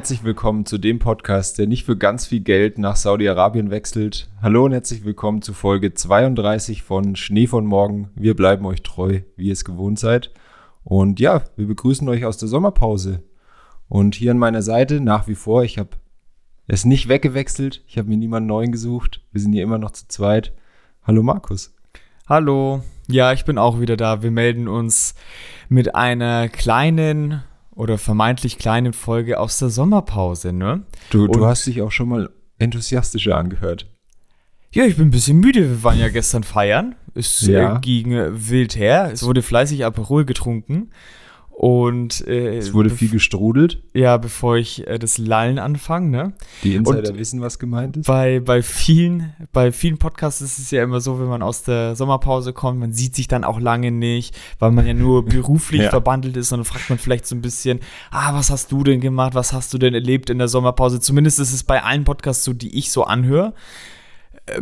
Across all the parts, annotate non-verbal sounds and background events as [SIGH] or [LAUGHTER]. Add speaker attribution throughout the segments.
Speaker 1: Herzlich willkommen zu dem Podcast, der nicht für ganz viel Geld nach Saudi-Arabien wechselt. Hallo und herzlich willkommen zu Folge 32 von Schnee von Morgen. Wir bleiben euch treu, wie ihr es gewohnt seid. Und ja, wir begrüßen euch aus der Sommerpause. Und hier an meiner Seite nach wie vor, ich habe es nicht weggewechselt, ich habe mir niemanden neuen gesucht. Wir sind hier immer noch zu zweit. Hallo Markus.
Speaker 2: Hallo. Ja, ich bin auch wieder da. Wir melden uns mit einer kleinen oder vermeintlich kleinen Folge aus der Sommerpause, ne?
Speaker 1: Du, du hast dich auch schon mal enthusiastischer angehört.
Speaker 2: Ja, ich bin ein bisschen müde. Wir waren ja gestern feiern. Es
Speaker 1: Ja.
Speaker 2: ging wild her. Es wurde fleißig Aperol getrunken. Und äh,
Speaker 1: Es wurde viel gestrudelt.
Speaker 2: Ja, bevor ich äh, das Lallen anfange, ne?
Speaker 1: Die Insider
Speaker 2: Und-
Speaker 1: wissen, was gemeint ist.
Speaker 2: Bei, bei, vielen, bei vielen Podcasts ist es ja immer so, wenn man aus der Sommerpause kommt, man sieht sich dann auch lange nicht, weil man ja nur [LAUGHS] beruflich
Speaker 1: Ja.
Speaker 2: verbandelt ist und dann fragt man vielleicht so ein bisschen, ah, was hast du denn gemacht, was hast du denn erlebt in der Sommerpause? Zumindest ist es bei allen Podcasts so, die ich so anhöre.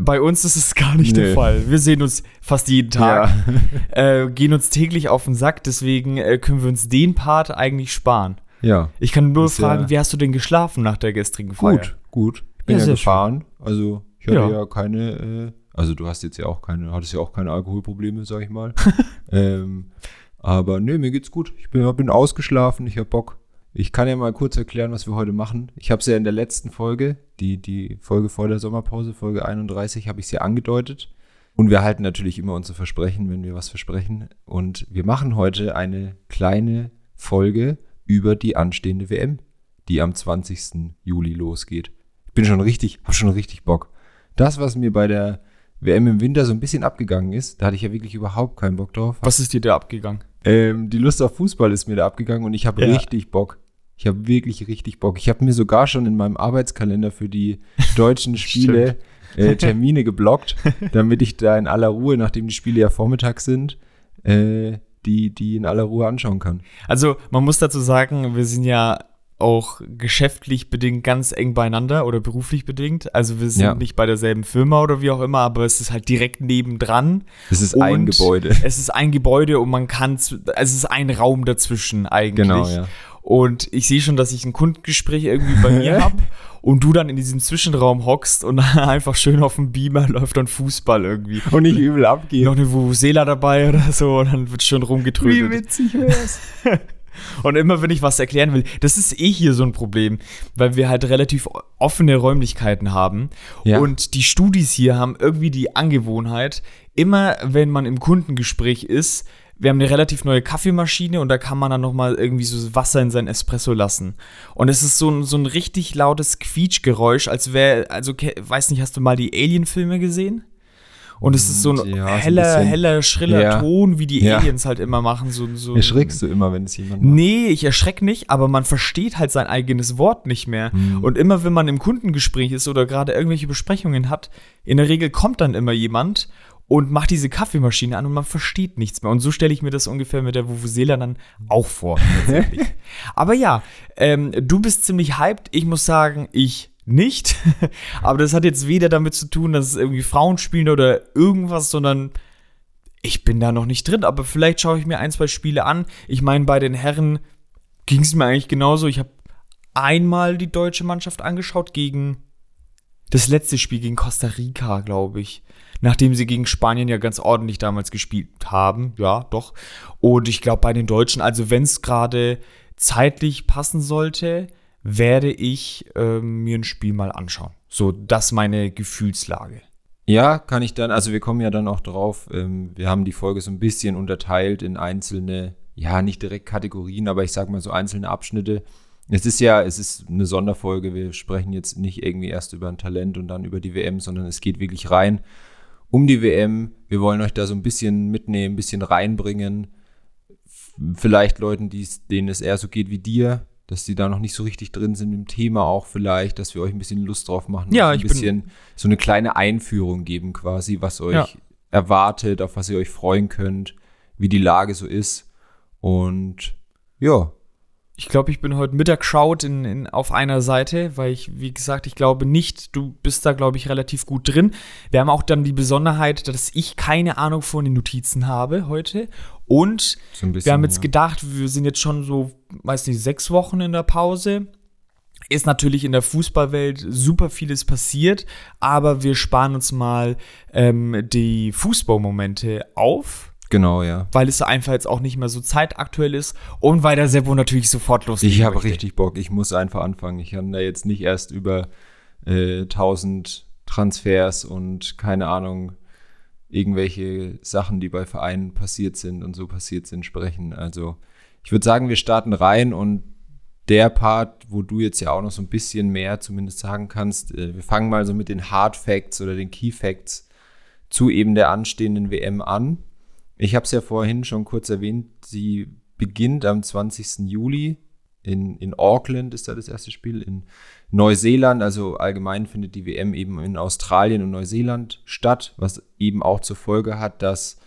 Speaker 2: Bei uns ist es [LAUGHS] gar nicht
Speaker 1: Nee.
Speaker 2: der Fall. Wir sehen uns fast jeden Tag, [LAUGHS] äh, gehen uns täglich auf den Sack, deswegen äh, können wir uns den Part eigentlich sparen.
Speaker 1: Ja.
Speaker 2: Ich kann nur
Speaker 1: Das ist ja-
Speaker 2: fragen, wie hast du denn geschlafen nach der gestrigen Feier?
Speaker 1: Gut, gut. Ich bin
Speaker 2: Ja,
Speaker 1: ja, gefahren. Also ich hatte
Speaker 2: Ja.
Speaker 1: ja, keine, äh, also du hast jetzt ja auch keine, hattest ja auch keine Alkoholprobleme, sag ich mal. [LAUGHS] ähm, aber nee, mir geht's gut. Ich bin, bin ausgeschlafen, ich hab Bock. Ich kann ja mal kurz erklären, was wir heute machen. Ich habe es ja in der letzten Folge, die, die Folge vor der Sommerpause, Folge 31, habe ich ja angedeutet. Und wir halten natürlich immer unsere Versprechen, wenn wir was versprechen. Und wir machen heute eine kleine Folge über die anstehende WM, die am 20. Juli losgeht. Ich bin schon richtig, habe schon richtig Bock. Das, was mir bei der WM im Winter so ein bisschen abgegangen ist, da hatte ich ja wirklich überhaupt keinen Bock drauf.
Speaker 2: Was ist dir da abgegangen?
Speaker 1: Ähm, die Lust auf Fußball ist mir da abgegangen und ich habe
Speaker 2: Ja.
Speaker 1: richtig Bock. Ich habe wirklich richtig Bock. Ich habe mir sogar schon in meinem Arbeitskalender für die deutschen [LAUGHS] Spiele äh, Termine geblockt, damit ich da in aller Ruhe, nachdem die Spiele ja vormittags sind, äh, die, die in aller Ruhe anschauen kann.
Speaker 2: Also, man muss dazu sagen, wir sind ja auch geschäftlich bedingt ganz eng beieinander oder beruflich bedingt. Also wir sind
Speaker 1: Ja.
Speaker 2: nicht bei derselben Firma oder wie auch immer, aber es ist halt direkt nebendran.
Speaker 1: Das ist ein Gebäude.
Speaker 2: Es ist ein Gebäude und man kann, also es ist ein Raum dazwischen eigentlich.
Speaker 1: Genau, ja.
Speaker 2: Und ich sehe schon, dass ich ein Kundengespräch irgendwie bei mir [LAUGHS] habe und du dann in diesem Zwischenraum hockst und [LAUGHS] einfach schön auf dem Beamer läuft dann Fußball irgendwie.
Speaker 1: Und nicht übel abgehen.
Speaker 2: Noch eine Vuvuzela dabei oder so und dann wird schön rumgetrödelt.
Speaker 1: witzig wär's. [LAUGHS]
Speaker 2: Und immer wenn ich was erklären will, das ist eh hier so ein Problem, weil wir halt relativ offene Räumlichkeiten haben.
Speaker 1: Ja.
Speaker 2: Und die Studis hier haben irgendwie die Angewohnheit, immer wenn man im Kundengespräch ist, wir haben eine relativ neue Kaffeemaschine und da kann man dann nochmal irgendwie so Wasser in sein Espresso lassen. Und es ist so ein, so ein richtig lautes Quietschgeräusch, als wäre, also, weiß nicht, hast du mal die Alien-Filme gesehen? Und es ist so ein
Speaker 1: Ja, so ein
Speaker 2: heller, heller, schriller
Speaker 1: Ja.
Speaker 2: Ton, wie die
Speaker 1: Ja.
Speaker 2: Aliens halt immer machen. So, so
Speaker 1: Erschrickst du immer, wenn es jemand macht?
Speaker 2: Nee, ich erschreck nicht, aber man versteht halt sein eigenes Wort nicht mehr.
Speaker 1: Mhm.
Speaker 2: Und immer wenn man im Kundengespräch ist oder gerade irgendwelche Besprechungen hat, in der Regel kommt dann immer jemand und macht diese Kaffeemaschine an und man versteht nichts mehr. Und so stelle ich mir das ungefähr mit der Vuvuzela dann auch vor. [LAUGHS] aber ja, ähm, du bist ziemlich hyped. Ich muss sagen, ich nicht. [LAUGHS] aber das hat jetzt weder damit zu tun, dass es irgendwie Frauen spielen oder irgendwas, sondern ich bin da noch nicht drin, aber vielleicht schaue ich mir ein, zwei Spiele an. Ich meine, bei den Herren ging es mir eigentlich genauso. Ich habe einmal die deutsche Mannschaft angeschaut gegen das letzte Spiel gegen Costa Rica, glaube ich. Nachdem sie gegen Spanien ja ganz ordentlich damals gespielt haben. Ja, doch. Und ich glaube, bei den Deutschen, also wenn es gerade zeitlich passen sollte, werde ich ähm, mir ein Spiel mal anschauen. So, das ist meine Gefühlslage.
Speaker 1: Ja, kann ich dann, also wir kommen ja dann auch drauf, ähm, wir haben die Folge so ein bisschen unterteilt in einzelne, ja, nicht direkt Kategorien, aber ich sag mal so einzelne Abschnitte. Es ist ja, es ist eine Sonderfolge, wir sprechen jetzt nicht irgendwie erst über ein Talent und dann über die WM, sondern es geht wirklich rein um die WM. Wir wollen euch da so ein bisschen mitnehmen, ein bisschen reinbringen. Vielleicht Leuten, denen es eher so geht wie dir, dass die da noch nicht so richtig drin sind im Thema auch vielleicht, dass wir euch ein bisschen Lust drauf machen.
Speaker 2: Ja,
Speaker 1: und
Speaker 2: ich
Speaker 1: ein
Speaker 2: bin-
Speaker 1: bisschen so eine kleine Einführung geben quasi, was euch
Speaker 2: Ja.
Speaker 1: erwartet, auf was ihr euch freuen könnt, wie die Lage so ist. Und ja,
Speaker 2: Ich glaube, ich bin heute Mittag schaut in, in, auf einer Seite, weil ich, wie gesagt, ich glaube nicht, du bist da, glaube ich, relativ gut drin. Wir haben auch dann die Besonderheit, dass ich keine Ahnung von den Notizen habe heute. Und
Speaker 1: so bisschen.
Speaker 2: wir haben jetzt
Speaker 1: ja.
Speaker 2: gedacht, wir sind jetzt schon so, weiß nicht, sechs Wochen in der Pause. ist natürlich in der Fußballwelt super vieles passiert, aber wir sparen uns mal ähm, die Fußballmomente auf.
Speaker 1: Genau, ja.
Speaker 2: Weil es einfach jetzt auch nicht mehr so zeitaktuell ist und weil der Seppo natürlich sofort loslegt.
Speaker 1: Ich habe richtig Bock. Ich muss einfach anfangen. Ich kann da jetzt nicht erst über äh, 1000 Transfers und keine Ahnung, irgendwelche Sachen, die bei Vereinen passiert sind und so passiert sind, sprechen. Also ich würde sagen, wir starten rein und der Part, wo du jetzt ja auch noch so ein bisschen mehr zumindest sagen kannst, äh, wir fangen mal so mit den Hard Facts oder den Key Facts zu eben der anstehenden WM an. Ich habe es ja vorhin schon kurz erwähnt, sie beginnt am 20. Juli in, in Auckland ist da das erste Spiel, in Neuseeland, also allgemein findet die WM eben in Australien und Neuseeland statt, was eben auch zur Folge hat, dass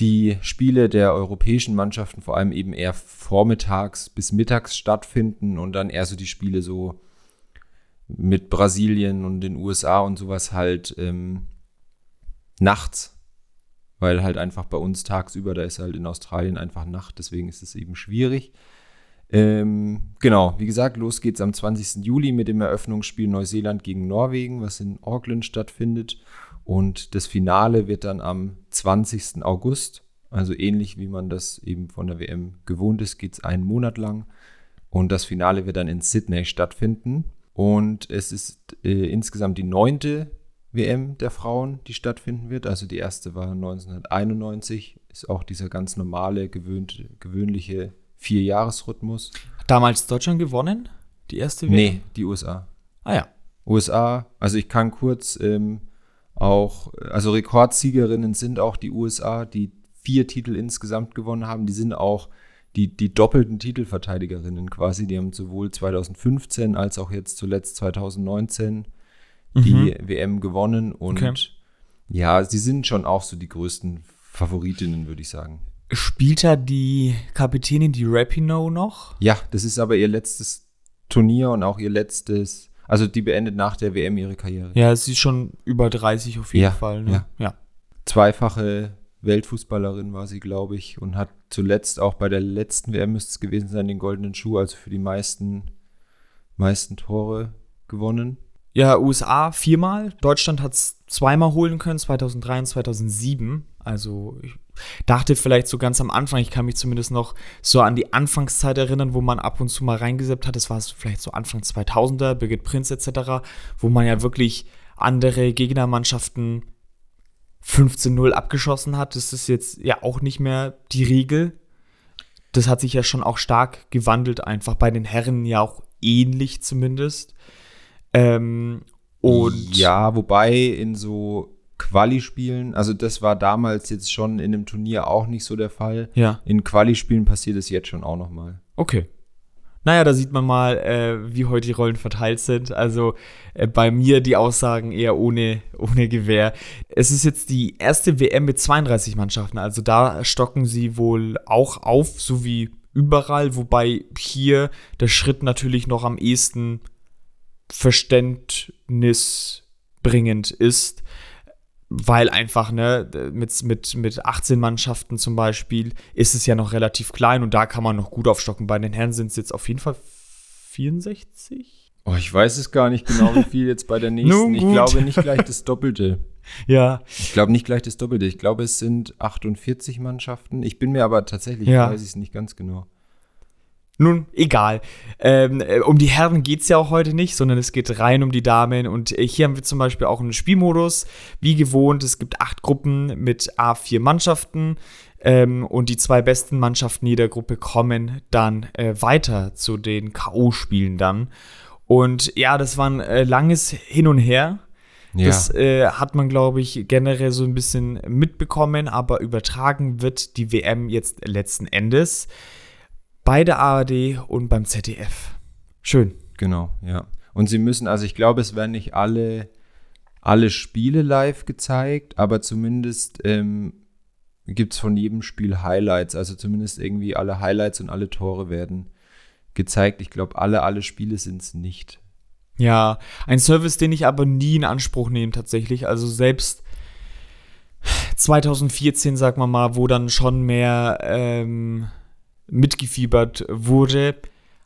Speaker 1: die Spiele der europäischen Mannschaften vor allem eben eher vormittags bis mittags stattfinden und dann eher so die Spiele so mit Brasilien und den USA und sowas halt ähm, nachts, weil halt einfach bei uns tagsüber, da ist halt in Australien einfach Nacht, deswegen ist es eben schwierig. Ähm, genau, wie gesagt, los geht's am 20. Juli mit dem Eröffnungsspiel Neuseeland gegen Norwegen, was in Auckland stattfindet. Und das Finale wird dann am 20. August, also ähnlich wie man das eben von der WM gewohnt ist, geht es einen Monat lang. Und das Finale wird dann in Sydney stattfinden. Und es ist äh, insgesamt die neunte WM der Frauen, die stattfinden wird. Also die erste war 1991, ist auch dieser ganz normale, gewöhnt, gewöhnliche Vierjahresrhythmus.
Speaker 2: Hat damals Deutschland gewonnen? Die erste
Speaker 1: WM? Nee, die USA.
Speaker 2: Ah ja.
Speaker 1: USA, also ich kann kurz ähm, auch, also Rekordziegerinnen sind auch die USA, die vier Titel insgesamt gewonnen haben. Die sind auch die, die doppelten Titelverteidigerinnen quasi. Die haben sowohl 2015 als auch jetzt zuletzt 2019 mhm. die WM gewonnen. Und okay. ja, sie sind schon auch so die größten Favoritinnen, würde ich sagen.
Speaker 2: Spielt da die Kapitänin, die Rapino, noch?
Speaker 1: Ja, das ist aber ihr letztes Turnier und auch ihr letztes, also die beendet nach der WM ihre Karriere.
Speaker 2: Ja, sie ist schon über 30 auf jeden
Speaker 1: ja,
Speaker 2: Fall.
Speaker 1: Ne? Ja. ja. Zweifache Weltfußballerin war sie, glaube ich, und hat zuletzt auch bei der letzten WM müsste es gewesen sein, den goldenen Schuh, also für die meisten, meisten Tore gewonnen.
Speaker 2: Ja, USA viermal. Deutschland hat es zweimal holen können, 2003 und 2007. Also ich dachte vielleicht so ganz am Anfang, ich kann mich zumindest noch so an die Anfangszeit erinnern, wo man ab und zu mal reingeseppt hat. Das war vielleicht so Anfang 2000er, Birgit Prinz etc., wo man ja wirklich andere Gegnermannschaften 15-0 abgeschossen hat. Das ist jetzt ja auch nicht mehr die Regel. Das hat sich ja schon auch stark gewandelt, einfach bei den Herren ja auch ähnlich zumindest. Ähm, und
Speaker 1: ja, wobei in so Quali-Spielen, also das war damals jetzt schon in dem Turnier auch nicht so der Fall.
Speaker 2: Ja.
Speaker 1: In Quali-Spielen passiert es jetzt schon auch noch mal.
Speaker 2: Okay. Naja, da sieht man mal, äh, wie heute die Rollen verteilt sind. Also äh, bei mir die Aussagen eher ohne, ohne Gewehr. Es ist jetzt die erste WM mit 32 Mannschaften. Also da stocken sie wohl auch auf, so wie überall. Wobei hier der Schritt natürlich noch am ehesten verständnisbringend ist weil einfach, ne, mit, mit, mit 18 Mannschaften zum Beispiel ist es ja noch relativ klein und da kann man noch gut aufstocken. Bei den Herren sind es jetzt auf jeden Fall 64?
Speaker 1: Oh, ich weiß es gar nicht genau, wie viel jetzt bei der [LAUGHS] nächsten. ich glaube nicht gleich das Doppelte. [LAUGHS]
Speaker 2: ja.
Speaker 1: Ich glaube nicht gleich das Doppelte. Ich glaube, es sind 48 Mannschaften. Ich bin mir aber tatsächlich,
Speaker 2: ja.
Speaker 1: weiß ich es nicht ganz genau.
Speaker 2: Nun, egal. Ähm, äh, um die Herren geht es ja auch heute nicht, sondern es geht rein um die Damen. Und äh, hier haben wir zum Beispiel auch einen Spielmodus. Wie gewohnt, es gibt acht Gruppen mit A4 Mannschaften. Ähm, und die zwei besten Mannschaften jeder Gruppe kommen dann äh, weiter zu den K.O.-Spielen dann. Und ja, das war ein äh, langes Hin und Her. Ja. Das äh, hat man, glaube ich, generell so ein bisschen mitbekommen, aber übertragen wird die WM jetzt letzten Endes bei der ARD und beim ZDF. Schön.
Speaker 1: Genau, ja. Und sie müssen, also ich glaube, es werden nicht alle, alle Spiele live gezeigt, aber zumindest ähm, gibt es von jedem Spiel Highlights. Also zumindest irgendwie alle Highlights und alle Tore werden gezeigt. Ich glaube, alle, alle Spiele sind es nicht.
Speaker 2: Ja, ein Service, den ich aber nie in Anspruch nehme tatsächlich. Also selbst 2014, sag mal mal, wo dann schon mehr ähm, mitgefiebert wurde,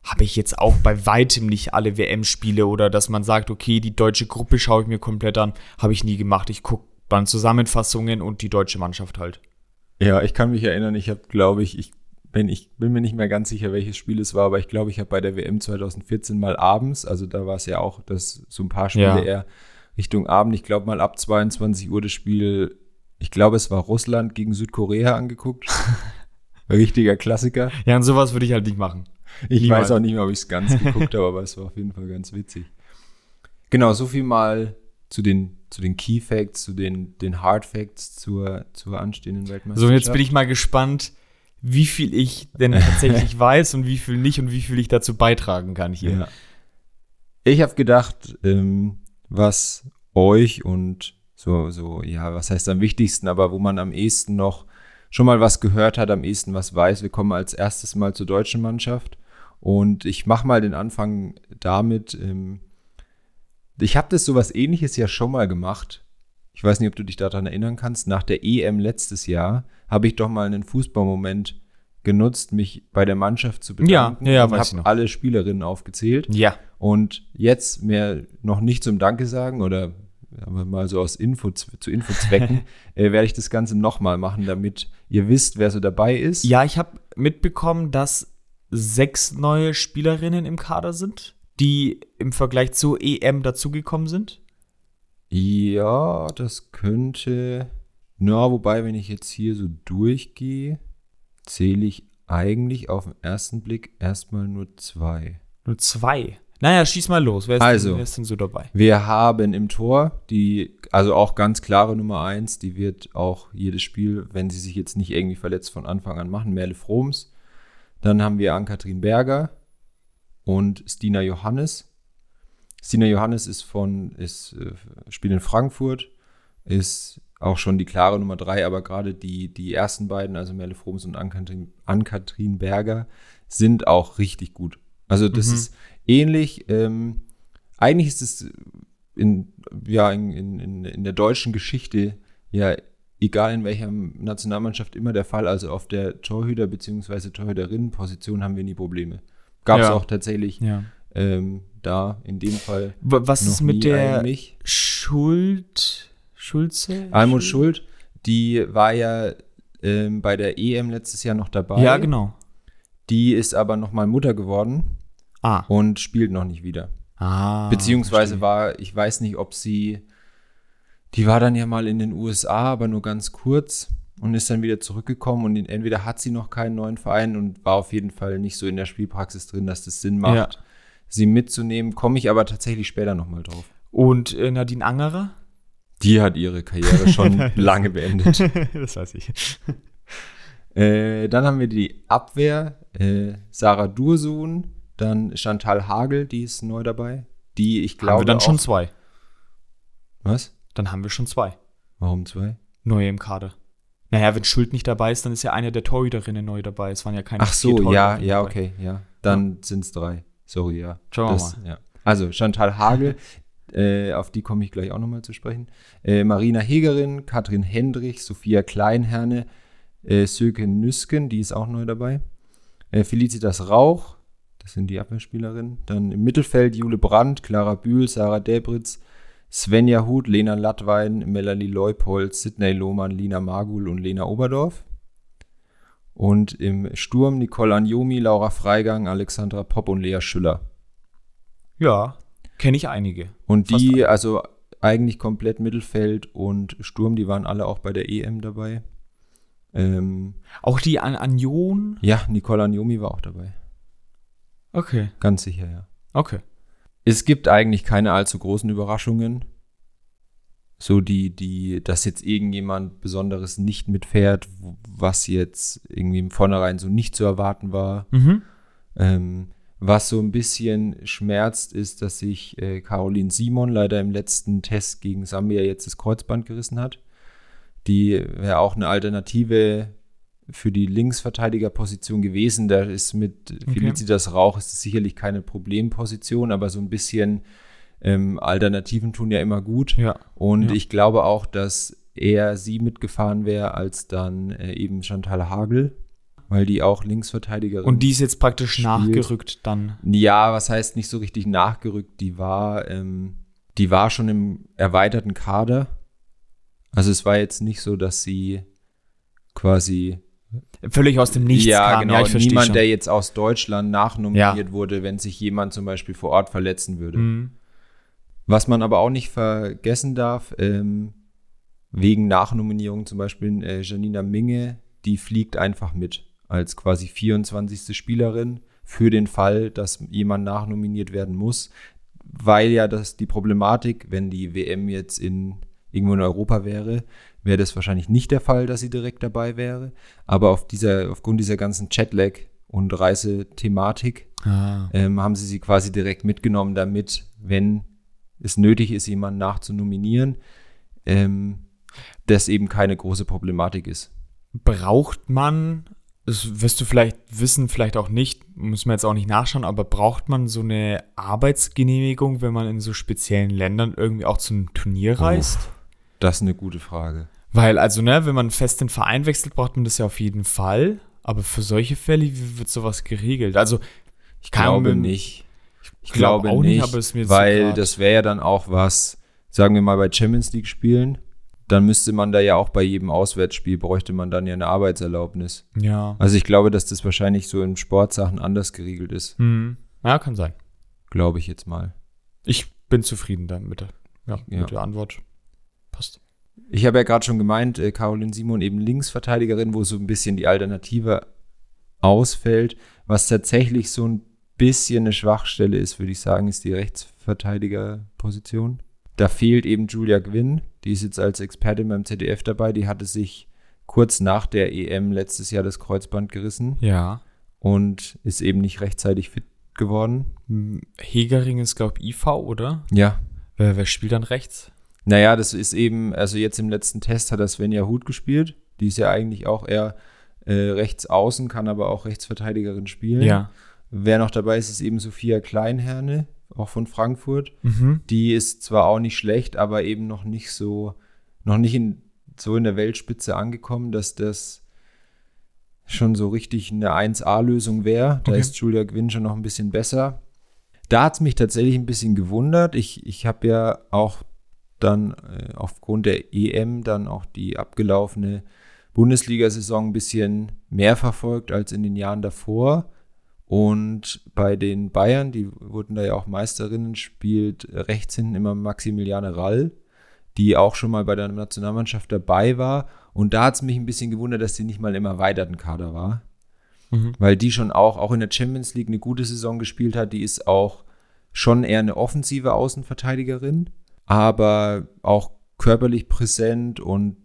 Speaker 2: habe ich jetzt auch bei weitem nicht alle WM-Spiele oder dass man sagt, okay, die deutsche Gruppe schaue ich mir komplett an, habe ich nie gemacht. Ich gucke dann Zusammenfassungen und die deutsche Mannschaft halt.
Speaker 1: Ja, ich kann mich erinnern, ich habe, glaube ich, ich bin, ich bin mir nicht mehr ganz sicher, welches Spiel es war, aber ich glaube, ich habe bei der WM 2014 mal abends, also da war es ja auch, dass so ein paar Spiele
Speaker 2: Ja.
Speaker 1: eher Richtung Abend, ich glaube mal ab 22 Uhr das Spiel, ich glaube, es war Russland gegen Südkorea angeguckt. [LAUGHS] Richtiger Klassiker.
Speaker 2: Ja, und sowas würde ich halt nicht machen.
Speaker 1: Ich
Speaker 2: Niemals.
Speaker 1: weiß auch nicht mehr, ob ich es ganz geguckt habe, aber es war auf jeden Fall ganz witzig. Genau, so viel mal zu den, zu den Key Facts, zu den, den Hard Facts zur, zur anstehenden Weltmeisterschaft.
Speaker 2: So, und jetzt bin ich mal gespannt, wie viel ich denn tatsächlich [LAUGHS] weiß und wie viel nicht und wie viel ich dazu beitragen kann hier.
Speaker 1: Ja. Ich habe gedacht, ähm, was euch und so, so, ja, was heißt am wichtigsten, aber wo man am ehesten noch schon mal was gehört hat, am ehesten was weiß. Wir kommen als erstes mal zur deutschen Mannschaft und ich mache mal den Anfang damit. Ähm, ich habe das sowas ähnliches ja schon mal gemacht. Ich weiß nicht, ob du dich daran erinnern kannst. Nach der EM letztes Jahr habe ich doch mal einen Fußballmoment genutzt, mich bei der Mannschaft zu bedanken
Speaker 2: ja, ja,
Speaker 1: und
Speaker 2: weiß ich
Speaker 1: habe
Speaker 2: noch.
Speaker 1: alle Spielerinnen aufgezählt.
Speaker 2: Ja.
Speaker 1: Und jetzt mehr noch nicht zum Danke sagen oder aber mal so aus Info zu Infozwecken, [LAUGHS] äh, werde ich das Ganze nochmal machen, damit ihr wisst, wer so dabei ist.
Speaker 2: Ja, ich habe mitbekommen, dass sechs neue Spielerinnen im Kader sind, die im Vergleich zur EM dazugekommen sind.
Speaker 1: Ja, das könnte. Na, wobei, wenn ich jetzt hier so durchgehe, zähle ich eigentlich auf den ersten Blick erstmal nur zwei.
Speaker 2: Nur zwei. Naja, schieß mal los. Wer ist,
Speaker 1: Also.
Speaker 2: denn, wer ist denn so dabei?
Speaker 1: Wir haben im Tor die, also auch ganz klare Nummer eins, die wird auch jedes Spiel, wenn sie sich jetzt nicht irgendwie verletzt von Anfang an machen, Merle Froms. Dann haben wir Ann-Kathrin Berger und Stina Johannes. Stina Johannes ist von, ist, äh, spielt in Frankfurt, ist auch schon die klare Nummer drei, aber gerade die, die ersten beiden, also Merle Froms und Ann-Kathrin Berger, sind auch richtig gut. Also das
Speaker 2: Mhm.
Speaker 1: ist ähnlich. Ähm, eigentlich ist es in, ja, in, in, in, der deutschen Geschichte ja egal in welcher Nationalmannschaft immer der Fall. Also auf der Torhüter- bzw. Torhüterinnenposition haben wir nie Probleme. Gab es
Speaker 2: Ja.
Speaker 1: auch tatsächlich
Speaker 2: Ja.
Speaker 1: ähm, da in dem Fall
Speaker 2: Was ist mit der
Speaker 1: eigentlich.
Speaker 2: Schuld? Schulze?
Speaker 1: Almut Schuld, die war ja ähm, bei der EM letztes Jahr noch dabei.
Speaker 2: Ja, genau.
Speaker 1: Die ist aber noch mal Mutter geworden
Speaker 2: Ah.
Speaker 1: und spielt noch nicht wieder.
Speaker 2: ah
Speaker 1: Beziehungsweise
Speaker 2: verstehe.
Speaker 1: war, ich weiß nicht, ob sie, die war dann ja mal in den USA, aber nur ganz kurz und ist dann wieder zurückgekommen und entweder hat sie noch keinen neuen Verein und war auf jeden Fall nicht so in der Spielpraxis drin, dass das Sinn macht,
Speaker 2: Ja.
Speaker 1: sie mitzunehmen. Komme ich aber tatsächlich später nochmal drauf.
Speaker 2: Und äh, Nadine Angerer?
Speaker 1: Die hat ihre Karriere schon [LAUGHS] lange beendet. [LAUGHS]
Speaker 2: das weiß ich.
Speaker 1: Äh, dann haben wir die Abwehr, äh, Sarah Dursun, dann Chantal Hagel, die ist neu dabei. Die, ich glaube,
Speaker 2: haben wir dann schon zwei.
Speaker 1: Was?
Speaker 2: Dann haben wir schon zwei
Speaker 1: Warum zwei?
Speaker 2: neue im Kader. Naja, wenn Schuld nicht dabei ist, dann ist ja eine der Torhüterinnen neu dabei. Es waren ja keine
Speaker 1: Ach so, ja, ja,
Speaker 2: dabei.
Speaker 1: okay, ja. Dann sind es drei. Sorry, ja.
Speaker 2: Schauen wir
Speaker 1: Das- Ja. Also Chantal Hagel, [LAUGHS] äh, auf die komme ich gleich auch nochmal zu sprechen. Äh, Marina Hegerin, Katrin Hendrich, Sophia Kleinherne, äh, Söke Nüsken, die ist auch neu dabei. Äh, Felicitas Rauch, das sind die Abwehrspielerinnen. Dann im Mittelfeld Jule Brandt, Clara Bühl, Sarah Debritz, Svenja Huth, Lena Lattwein, Melanie Leupold, Sidney Lohmann, Lina Magul und Lena Oberdorf. Und im Sturm Nicole Anjomi, Laura Freigang, Alexandra Popp und Lea Schüller.
Speaker 2: Ja, kenne ich einige.
Speaker 1: Und
Speaker 2: Fast
Speaker 1: die, also eigentlich komplett Mittelfeld und Sturm, die waren alle auch bei der EM dabei. Ähm,
Speaker 2: Auch die An Anion?
Speaker 1: ja, Nicole Anjomi war auch dabei.
Speaker 2: Okay,
Speaker 1: Ganz sicher, ja.
Speaker 2: okay.
Speaker 1: Es gibt eigentlich keine allzu großen Überraschungen. So die, die, dass jetzt irgendjemand Besonderes nicht mitfährt, was jetzt irgendwie im Vornherein so nicht zu erwarten war.
Speaker 2: Mhm.
Speaker 1: Ähm, was so ein bisschen schmerzt, ist, dass sich äh, Caroline Simon leider im letzten Test gegen Sambia jetzt das Kreuzband gerissen hat. Die wäre auch eine Alternative für die Linksverteidigerposition gewesen. Da ist mit Felicitas Rauch ist es sicherlich keine Problemposition, aber so ein bisschen ähm, Alternativen tun ja immer gut.
Speaker 2: Ja.
Speaker 1: Und
Speaker 2: Ja.
Speaker 1: ich glaube auch, dass eher sie mitgefahren wäre, als dann äh, eben Chantal Hagel. weil die auch Linksverteidigerin
Speaker 2: Und die ist jetzt praktisch
Speaker 1: Spielt.
Speaker 2: nachgerückt dann.
Speaker 1: Ja, was heißt nicht so richtig nachgerückt? Die war, ähm, die war schon im erweiterten Kader. Also es war jetzt nicht so, dass sie quasi
Speaker 2: Völlig aus dem Nichts
Speaker 1: ja,
Speaker 2: kam.
Speaker 1: genau,
Speaker 2: ja, verstehe
Speaker 1: niemand,
Speaker 2: schon.
Speaker 1: der jetzt aus Deutschland nachnominiert wurde, wenn sich jemand zum Beispiel vor Ort verletzen würde.
Speaker 2: Mhm.
Speaker 1: Was man aber auch nicht vergessen darf, ähm, wegen Nachnominierung zum Beispiel äh, Janina Minge, die fliegt einfach mit als quasi 24. Spielerin für den Fall, dass jemand nachnominiert werden muss, weil ja das die Problematik, wenn die WM jetzt in irgendwo in Europa wäre, wäre das wahrscheinlich nicht der Fall, dass sie direkt dabei wäre. Aber auf dieser, aufgrund dieser ganzen Chatlag und Reisethematik
Speaker 2: Ah.
Speaker 1: ähm, haben sie sie quasi direkt mitgenommen, damit, wenn es nötig ist, jemanden nachzunominieren, ähm, das eben keine große Problematik ist.
Speaker 2: Braucht man, das wirst du vielleicht wissen, vielleicht auch nicht, muss man jetzt auch nicht nachschauen, aber braucht man so eine Arbeitsgenehmigung, wenn man in so speziellen Ländern irgendwie auch zum Turnier reist?
Speaker 1: Das ist eine gute Frage.
Speaker 2: Weil, also, ne, wenn man fest den Verein wechselt, braucht man das ja auf jeden Fall. Aber für solche Fälle, wie wird sowas geregelt? Also,
Speaker 1: Ich glaube
Speaker 2: man-
Speaker 1: nicht. Ich
Speaker 2: glaub
Speaker 1: glaube
Speaker 2: auch nicht, aber ist mir so
Speaker 1: weil
Speaker 2: grad-
Speaker 1: das wäre ja dann auch was, sagen wir mal bei Champions League spielen, dann müsste man da ja auch bei jedem Auswärtsspiel bräuchte man dann ja eine Arbeitserlaubnis.
Speaker 2: ja.
Speaker 1: Also ich glaube, dass das wahrscheinlich so in Sportsachen anders geregelt ist,
Speaker 2: Hm. Ja, kann sein.
Speaker 1: glaube ich jetzt mal.
Speaker 2: Ich bin zufrieden damit mit der, ja,
Speaker 1: Ja.
Speaker 2: mit der Antwort. Passt.
Speaker 1: Ich habe ja gerade schon gemeint, äh, Caroline Simon eben Linksverteidigerin, wo so ein bisschen die Alternative ausfällt. Was tatsächlich so ein bisschen eine Schwachstelle ist, würde ich sagen, ist die Rechtsverteidigerposition. Da fehlt eben Julia Gwynn, die ist jetzt als Expertin beim ZDF dabei, die hatte sich kurz nach der EM letztes Jahr das Kreuzband gerissen
Speaker 2: Ja.
Speaker 1: und ist eben nicht rechtzeitig fit geworden.
Speaker 2: Hm, Hegering ist, glaube ich, IV, oder?
Speaker 1: Ja,
Speaker 2: Wer, wer spielt dann rechts?
Speaker 1: Naja, das ist eben, also jetzt im letzten Test hat er Svenja Huth gespielt. Die ist ja eigentlich auch eher äh, rechts außen, kann aber auch Rechtsverteidigerin spielen. Wer noch dabei ist, ist eben Sophia Kleinherne, auch von Frankfurt.
Speaker 2: Mhm.
Speaker 1: Die ist zwar auch nicht schlecht, aber eben noch nicht so, noch nicht in, so in der Weltspitze angekommen, dass das schon so richtig eine 1A-Lösung wäre. Da
Speaker 2: Okay.
Speaker 1: ist Julia Gwynn schon noch ein bisschen besser. Da hat es mich tatsächlich ein bisschen gewundert. Ich, ich habe ja auch dann äh, aufgrund der EM dann auch die abgelaufene Bundesliga-Saison ein bisschen mehr verfolgt als in den Jahren davor. Und bei den Bayern, die wurden da ja auch Meisterinnen, spielt rechts hinten immer Maximiliane Rall, die auch schon mal bei der Nationalmannschaft dabei war. Und da hat es mich ein bisschen gewundert, dass sie nicht mal im erweiterten Kader war.
Speaker 2: Mhm.
Speaker 1: Weil die schon auch, auch in der Champions League eine gute Saison gespielt hat. Die ist auch schon eher eine offensive Außenverteidigerin, aber auch körperlich präsent und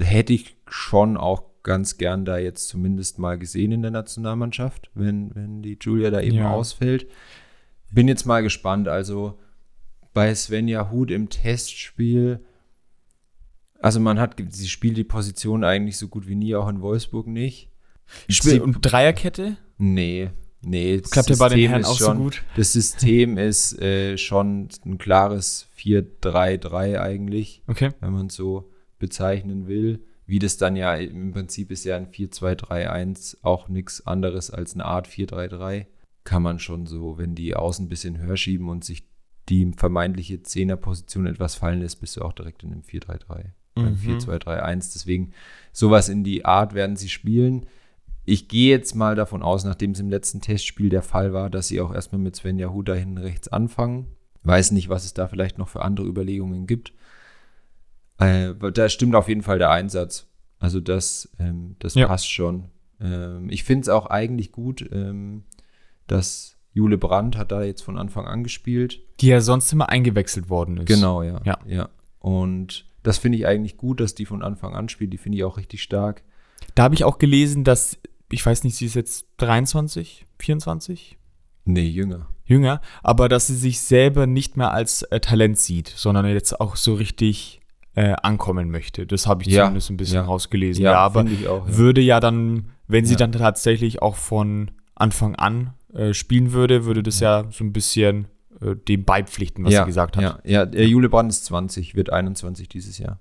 Speaker 1: hätte ich schon auch ganz gern da jetzt zumindest mal gesehen in der Nationalmannschaft, wenn, wenn die Julia da eben
Speaker 2: Ja.
Speaker 1: ausfällt. Bin jetzt mal gespannt. Also bei Svenja Huth im Testspiel, also man hat, sie spielt die Position eigentlich so gut wie nie, auch in Wolfsburg nicht.
Speaker 2: Spiel und Dreierkette?
Speaker 1: Nee, nee. das
Speaker 2: Klappt ja bei den
Speaker 1: System
Speaker 2: Herren
Speaker 1: ist
Speaker 2: auch so
Speaker 1: schon,
Speaker 2: gut.
Speaker 1: Das System [LAUGHS] ist äh, schon ein klares 4-3-3 eigentlich,
Speaker 2: Okay.
Speaker 1: wenn man es so bezeichnen will. Wie das dann ja im Prinzip ist ja ein 4-2-3-1 auch nichts anderes als eine Art 4-3-3. Kann man schon so, wenn die Außen ein bisschen höher schieben und sich die vermeintliche Zehnerposition etwas fallen lässt, bist du auch direkt in einem 4-3-3. Beim
Speaker 2: Mhm.
Speaker 1: 4-2-3-1. Deswegen, sowas in die Art werden sie spielen. Ich gehe jetzt mal davon aus, nachdem es im letzten Testspiel der Fall war, dass sie auch erstmal mit Svenja Huda hinten rechts anfangen. Weiß nicht, was es da vielleicht noch für andere Überlegungen gibt. Äh, da stimmt auf jeden Fall der Einsatz. Also das, ähm, das
Speaker 2: Ja.
Speaker 1: passt schon. Ähm, ich finde es auch eigentlich gut, ähm, dass Jule Brandt hat da jetzt von Anfang an gespielt.
Speaker 2: Die ja sonst immer eingewechselt worden ist.
Speaker 1: Genau, ja.
Speaker 2: Ja.
Speaker 1: ja. Und das finde ich eigentlich gut, dass die von Anfang an spielt. Die finde ich auch richtig stark.
Speaker 2: Da habe ich auch gelesen, dass, ich weiß nicht, sie ist jetzt 23, 24?
Speaker 1: Nee, jünger.
Speaker 2: Jünger, aber dass sie sich selber nicht mehr als äh, Talent sieht, sondern jetzt auch so richtig äh, ankommen möchte. Das habe ich
Speaker 1: Ja,
Speaker 2: zumindest ein bisschen
Speaker 1: ja.
Speaker 2: rausgelesen. Ja, aber
Speaker 1: finde ich auch. Ja.
Speaker 2: würde ja dann, wenn sie
Speaker 1: Ja.
Speaker 2: dann tatsächlich auch von Anfang an äh, spielen würde, würde das ja so ein bisschen äh, dem beipflichten, was
Speaker 1: ja,
Speaker 2: sie gesagt hat.
Speaker 1: Ja, ja der Jule Brand ist 20, wird 21 dieses Jahr.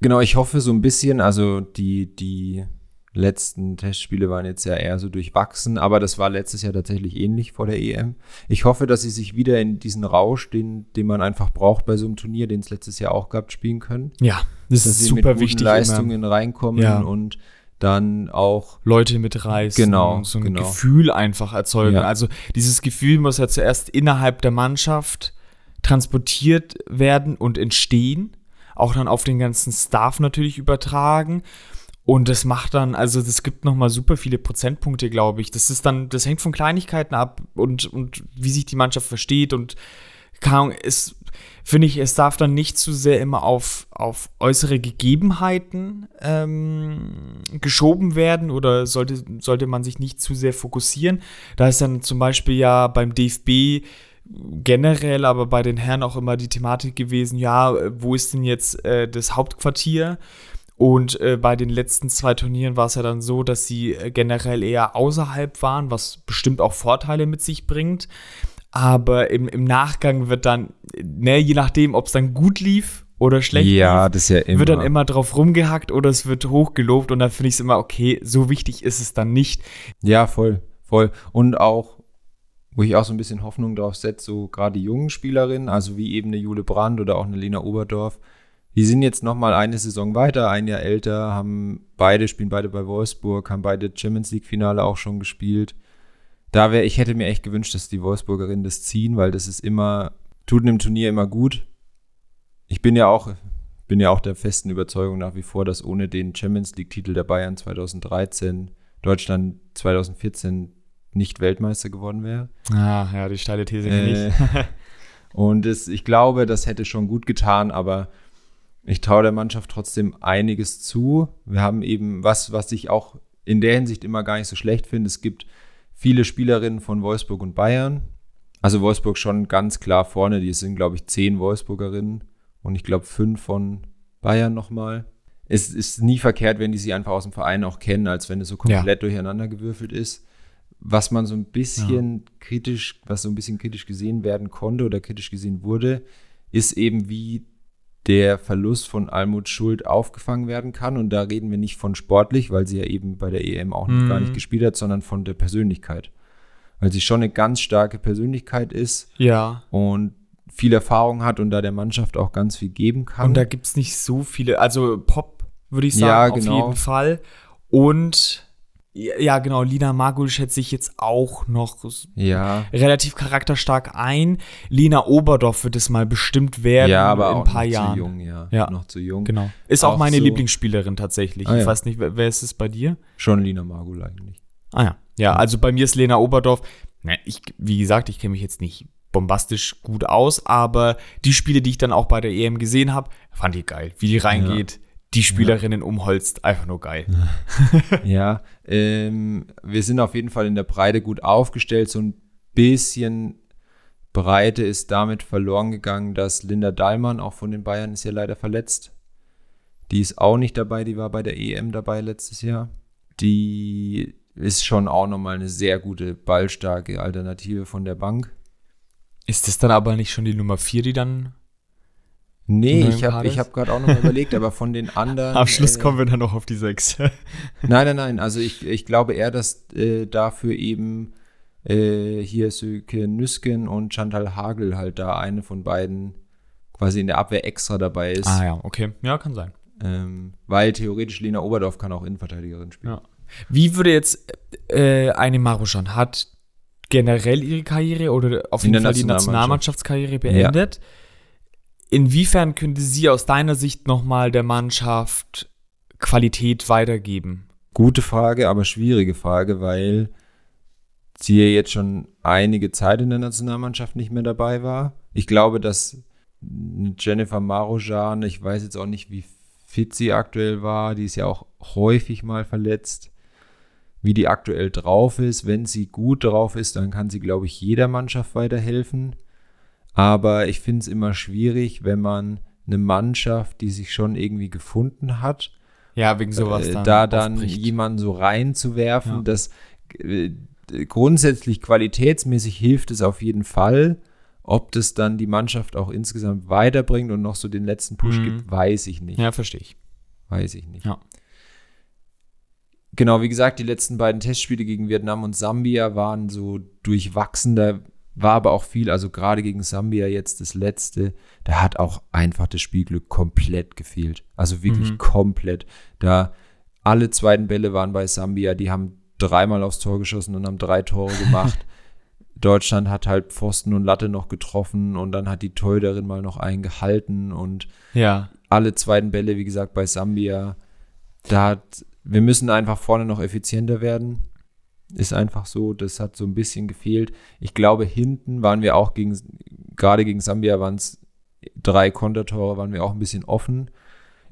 Speaker 1: Genau, ich hoffe so ein bisschen, also die, die letzten Testspiele waren jetzt ja eher so durchwachsen, aber das war letztes Jahr tatsächlich ähnlich vor der EM. Ich hoffe, dass sie sich wieder in diesen Rausch, den, den man einfach braucht bei so einem Turnier, den es letztes Jahr auch gab, spielen können.
Speaker 2: Ja, das
Speaker 1: dass
Speaker 2: ist
Speaker 1: sie
Speaker 2: super
Speaker 1: mit guten
Speaker 2: wichtig.
Speaker 1: Leistungen
Speaker 2: immer
Speaker 1: reinkommen
Speaker 2: Ja.
Speaker 1: und dann auch
Speaker 2: Leute mitreißen,
Speaker 1: Genau,
Speaker 2: so ein
Speaker 1: genau.
Speaker 2: Gefühl einfach erzeugen.
Speaker 1: Ja.
Speaker 2: Also dieses Gefühl muss ja zuerst innerhalb der Mannschaft transportiert werden und entstehen, auch dann auf den ganzen Staff natürlich übertragen. Und das macht dann, also das gibt nochmal super viele Prozentpunkte, glaube ich. Das ist dann, das hängt von Kleinigkeiten ab und, und wie sich die Mannschaft versteht und keine Ahnung, es finde ich, es darf dann nicht zu sehr immer auf, auf äußere Gegebenheiten ähm, geschoben werden oder sollte, sollte man sich nicht zu sehr fokussieren. Da ist dann zum Beispiel ja beim DFB generell, aber bei den Herren auch immer die Thematik gewesen, ja, wo ist denn jetzt äh, das Hauptquartier? Und äh, bei den letzten zwei Turnieren war es ja dann so, dass sie äh, generell eher außerhalb waren, was bestimmt auch Vorteile mit sich bringt. Aber im, im Nachgang wird dann, ne, je nachdem, ob es dann gut lief oder schlecht
Speaker 1: ja,
Speaker 2: lief,
Speaker 1: ja
Speaker 2: wird dann immer drauf rumgehackt oder es wird hochgelobt und dann finde ich es immer, okay, so wichtig ist es dann nicht.
Speaker 1: Ja, voll, voll. Und auch, wo ich auch so ein bisschen Hoffnung drauf setze, so gerade die jungen Spielerinnen, also wie eben eine Jule Brandt oder auch eine Lena Oberdorf, die sind jetzt noch mal eine Saison weiter, ein Jahr älter, haben beide, spielen beide bei Wolfsburg, haben beide Champions League Finale auch schon gespielt. Da wäre, ich hätte mir echt gewünscht, dass die Wolfsburgerinnen das ziehen, weil das ist immer, tut einem Turnier immer gut. Ich bin ja auch, bin ja auch der festen Überzeugung nach wie vor, dass ohne den Champions League-Titel der Bayern 2013 Deutschland 2014 nicht Weltmeister geworden wäre.
Speaker 2: Ah, ja, die steile These
Speaker 1: Äh, [LAUGHS] und es, ich glaube, das hätte schon gut getan, aber ich traue der Mannschaft trotzdem einiges zu. Wir haben eben was, was ich auch in der Hinsicht immer gar nicht so schlecht finde. Es gibt viele Spielerinnen von Wolfsburg und Bayern. Also Wolfsburg schon ganz klar vorne. Die sind, glaube ich, zehn Wolfsburgerinnen und ich glaube fünf von Bayern nochmal. Es ist nie verkehrt, wenn die sie einfach aus dem Verein auch kennen, als wenn es so komplett durcheinander gewürfelt ist. Was man so ein bisschen kritisch, was so ein bisschen kritisch gesehen werden konnte oder kritisch gesehen wurde, ist eben, wie der Verlust von Almut Schuld aufgefangen werden kann. Und da reden wir nicht von sportlich, weil sie ja eben bei der EM auch noch
Speaker 2: Mhm.
Speaker 1: gar nicht gespielt hat, sondern von der Persönlichkeit. Weil sie schon eine ganz starke Persönlichkeit ist
Speaker 2: Ja.
Speaker 1: und viel Erfahrung hat und da der Mannschaft auch ganz viel geben kann.
Speaker 2: Und da gibt es nicht so viele, also Pop würde ich sagen,
Speaker 1: Ja,
Speaker 2: auf
Speaker 1: genau.
Speaker 2: jeden Fall. Und ja, genau, Lina Magul schätze ich jetzt auch noch
Speaker 1: ja,
Speaker 2: relativ charakterstark ein. Lina Oberdorf wird es mal bestimmt werden
Speaker 1: ja, aber
Speaker 2: in ein paar
Speaker 1: noch
Speaker 2: Jahren.
Speaker 1: zu jung, ja.
Speaker 2: Ja.
Speaker 1: Noch zu jung.
Speaker 2: Genau. Ist auch,
Speaker 1: Auch
Speaker 2: meine
Speaker 1: so-
Speaker 2: Lieblingsspielerin tatsächlich.
Speaker 1: Ah,
Speaker 2: ich
Speaker 1: ja.
Speaker 2: weiß nicht, wer, wer ist es bei dir?
Speaker 1: Schon Lina Magul eigentlich.
Speaker 2: Ah ja. Ja, also bei mir ist Lena Oberdorf. Na, ich, wie gesagt, ich kenne mich jetzt nicht bombastisch gut aus, aber die Spiele, die ich dann auch bei der EM gesehen habe, fand ich geil. Wie die reingeht, die Spielerinnen umholzt, einfach nur geil. [LAUGHS]
Speaker 1: ja, ähm, wir sind auf jeden Fall in der Breite gut aufgestellt. So ein bisschen Breite ist damit verloren gegangen, dass Linda Dahlmann, auch von den Bayern, ist ja leider verletzt. Die ist auch nicht dabei, die war bei der EM dabei letztes Jahr. Die ist schon auch nochmal eine sehr gute, ballstarke Alternative von der Bank.
Speaker 2: Ist das dann aber nicht schon die Nummer 4, die dann
Speaker 1: Nee, ich habe hab gerade auch nochmal überlegt, aber von den anderen. [LAUGHS]
Speaker 2: am Schluss
Speaker 1: äh,
Speaker 2: kommen wir dann noch auf die 6? [LAUGHS]
Speaker 1: Nein, nein, nein. Also ich, ich glaube eher, dass äh, dafür eben äh, hier Söke Nüsken und Chantal Hagel halt da eine von beiden quasi in der Abwehr extra dabei ist.
Speaker 2: ah ja, okay. Ja, kann sein.
Speaker 1: Ähm, weil theoretisch Lena Oberdorf kann auch Innenverteidigerin spielen.
Speaker 2: Ja. Wie würde jetzt äh, eine Maruschan hat generell ihre Karriere oder auf jeden Fall die
Speaker 1: Nationalmannschaft.
Speaker 2: Nationalmannschaftskarriere beendet? Inwiefern könnte sie aus deiner Sicht nochmal der Mannschaft Qualität weitergeben?
Speaker 1: Gute Frage, aber schwierige Frage, weil sie ja jetzt schon einige Zeit in der Nationalmannschaft nicht mehr dabei war. Ich glaube, dass Jennifer Marojan, ich weiß jetzt auch nicht, wie fit sie aktuell war, die ist ja auch häufig mal verletzt, wie die aktuell drauf ist. Wenn sie gut drauf ist, dann kann sie, glaube ich, jeder Mannschaft weiterhelfen. Aber ich finde es immer schwierig, wenn man eine Mannschaft, die sich schon irgendwie gefunden hat,
Speaker 2: Ja, wegen sowas
Speaker 1: äh,
Speaker 2: dann.
Speaker 1: da dann
Speaker 2: aufbricht.
Speaker 1: jemanden so reinzuwerfen,
Speaker 2: Ja.
Speaker 1: das äh, grundsätzlich qualitätsmäßig hilft es auf jeden Fall. Ob das dann die Mannschaft auch insgesamt weiterbringt und noch so den letzten Push
Speaker 2: Mhm.
Speaker 1: gibt, weiß ich nicht.
Speaker 2: Ja, verstehe ich.
Speaker 1: Weiß ich nicht.
Speaker 2: Ja.
Speaker 1: genau, wie gesagt, die letzten beiden Testspiele gegen Vietnam und Sambia waren so durchwachsen. War aber auch viel, also gerade gegen Sambia jetzt das letzte, da hat auch einfach das Spielglück komplett gefehlt. Also wirklich
Speaker 2: Mhm.
Speaker 1: komplett. Da alle zweiten Bälle waren bei Sambia, die haben dreimal aufs Tor geschossen und haben drei Tore gemacht. [LAUGHS] Deutschland hat halt Pfosten und Latte noch getroffen und dann hat die Torhüterin mal noch einen gehalten und
Speaker 2: Ja.
Speaker 1: alle zweiten Bälle, wie gesagt, bei Sambia. Da hat, wir müssen einfach vorne noch effizienter werden. Ist einfach so, das hat so ein bisschen gefehlt. Ich glaube, hinten waren wir auch gegen, gerade gegen Sambia waren es drei Kontertore, waren wir auch ein bisschen offen.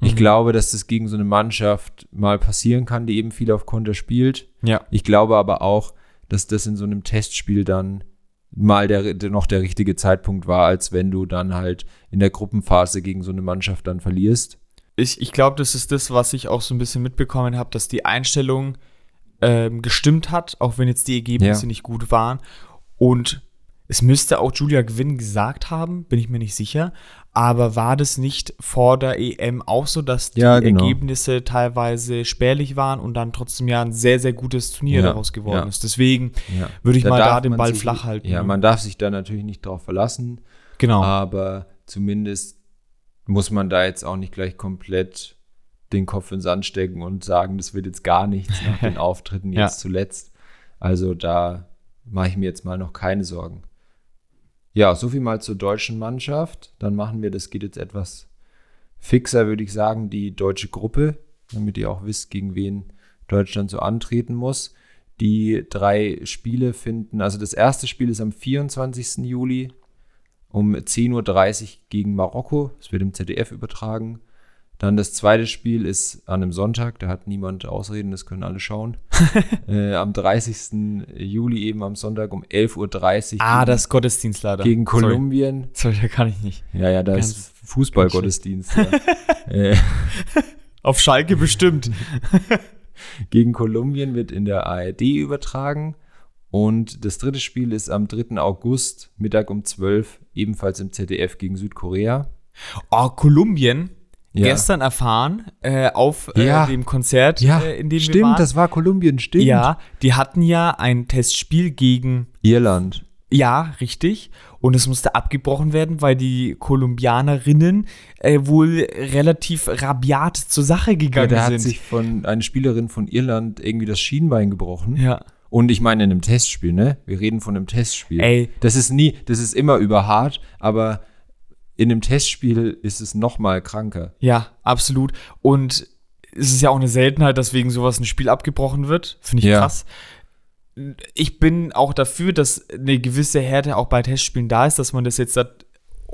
Speaker 1: Ich
Speaker 2: Mhm.
Speaker 1: glaube, dass das gegen so eine Mannschaft mal passieren kann, die eben viel auf Konter spielt.
Speaker 2: Ja.
Speaker 1: Ich glaube aber auch, dass das in so einem Testspiel dann mal der, der noch der richtige Zeitpunkt war, als wenn du dann halt in der Gruppenphase gegen so eine Mannschaft dann verlierst.
Speaker 2: Ich, ich glaube, das ist das, was ich auch so ein bisschen mitbekommen habe, dass die Einstellung ähm, gestimmt hat, auch wenn jetzt die Ergebnisse
Speaker 1: Ja.
Speaker 2: nicht gut waren. Und es müsste auch Julia Gwynn gesagt haben, bin ich mir nicht sicher. Aber war das nicht vor der EM auch so, dass die
Speaker 1: Ja, genau.
Speaker 2: Ergebnisse teilweise spärlich waren und dann trotzdem ja ein sehr, sehr gutes Turnier
Speaker 1: Ja,
Speaker 2: daraus geworden
Speaker 1: ja.
Speaker 2: ist? Deswegen würde ich mal da den Ball
Speaker 1: sich-
Speaker 2: flach halten.
Speaker 1: Ja,
Speaker 2: ne?
Speaker 1: man darf sich da natürlich nicht drauf verlassen,
Speaker 2: genau.
Speaker 1: aber zumindest muss man da jetzt auch nicht gleich komplett den Kopf in den Sand stecken und sagen, das wird jetzt gar nichts nach [LAUGHS] den Auftritten
Speaker 2: Ja.
Speaker 1: jetzt zuletzt. Also da mache ich mir jetzt mal noch keine Sorgen. Ja, so viel mal zur deutschen Mannschaft. Dann machen wir, das geht jetzt etwas fixer, würde ich sagen, die deutsche Gruppe, damit ihr auch wisst, gegen wen Deutschland so antreten muss. Die drei Spiele finden, also das erste Spiel ist am 24. Juli um 10.30 Uhr gegen Marokko. Es wird im ZDF übertragen. Dann das zweite Spiel ist an einem Sonntag, da hat niemand Ausreden, das können alle schauen. [LAUGHS] äh, am 30. Juli eben am Sonntag um 11.30 Uhr
Speaker 2: ah, das Gottesdienst leider.
Speaker 1: gegen
Speaker 2: Sorry.
Speaker 1: Kolumbien.
Speaker 2: Sorry, da kann ich nicht.
Speaker 1: Ja, ja, da
Speaker 2: Ganz-
Speaker 1: ist Fußballgottesdienst. ja. [LAUGHS] äh, [LAUGHS]
Speaker 2: Auf Schalke bestimmt.
Speaker 1: gegen Kolumbien wird in der ARD übertragen. Und das dritte Spiel ist am 3. August, Mittag um 12 ebenfalls im ZDF gegen Südkorea.
Speaker 2: Oh, Kolumbien.
Speaker 1: Ja.
Speaker 2: Gestern erfahren äh, auf äh,
Speaker 1: Ja.
Speaker 2: dem Konzert,
Speaker 1: Ja,
Speaker 2: äh, in dem wir
Speaker 1: stimmt,
Speaker 2: waren.
Speaker 1: das war Kolumbien, stimmt.
Speaker 2: Ja, die hatten ja ein Testspiel gegen,
Speaker 1: Irland.
Speaker 2: ja, richtig. Und es musste abgebrochen werden, weil die Kolumbianerinnen äh, wohl relativ rabiat zur Sache
Speaker 1: Ja,
Speaker 2: gegangen
Speaker 1: da hat
Speaker 2: sind.
Speaker 1: sich von eine Spielerin von Irland irgendwie das Schienbein gebrochen.
Speaker 2: ja.
Speaker 1: Und ich meine in einem Testspiel, ne? Wir reden von einem Testspiel.
Speaker 2: Ey.
Speaker 1: Das ist nie, das ist immer überhart, aber in einem Testspiel ist es noch mal kranker.
Speaker 2: Ja, absolut. Und es ist ja auch eine Seltenheit, dass wegen sowas ein Spiel abgebrochen wird. Finde ich
Speaker 1: Ja.
Speaker 2: krass. Ich bin auch dafür, dass eine gewisse Härte auch bei Testspielen da ist, dass man das jetzt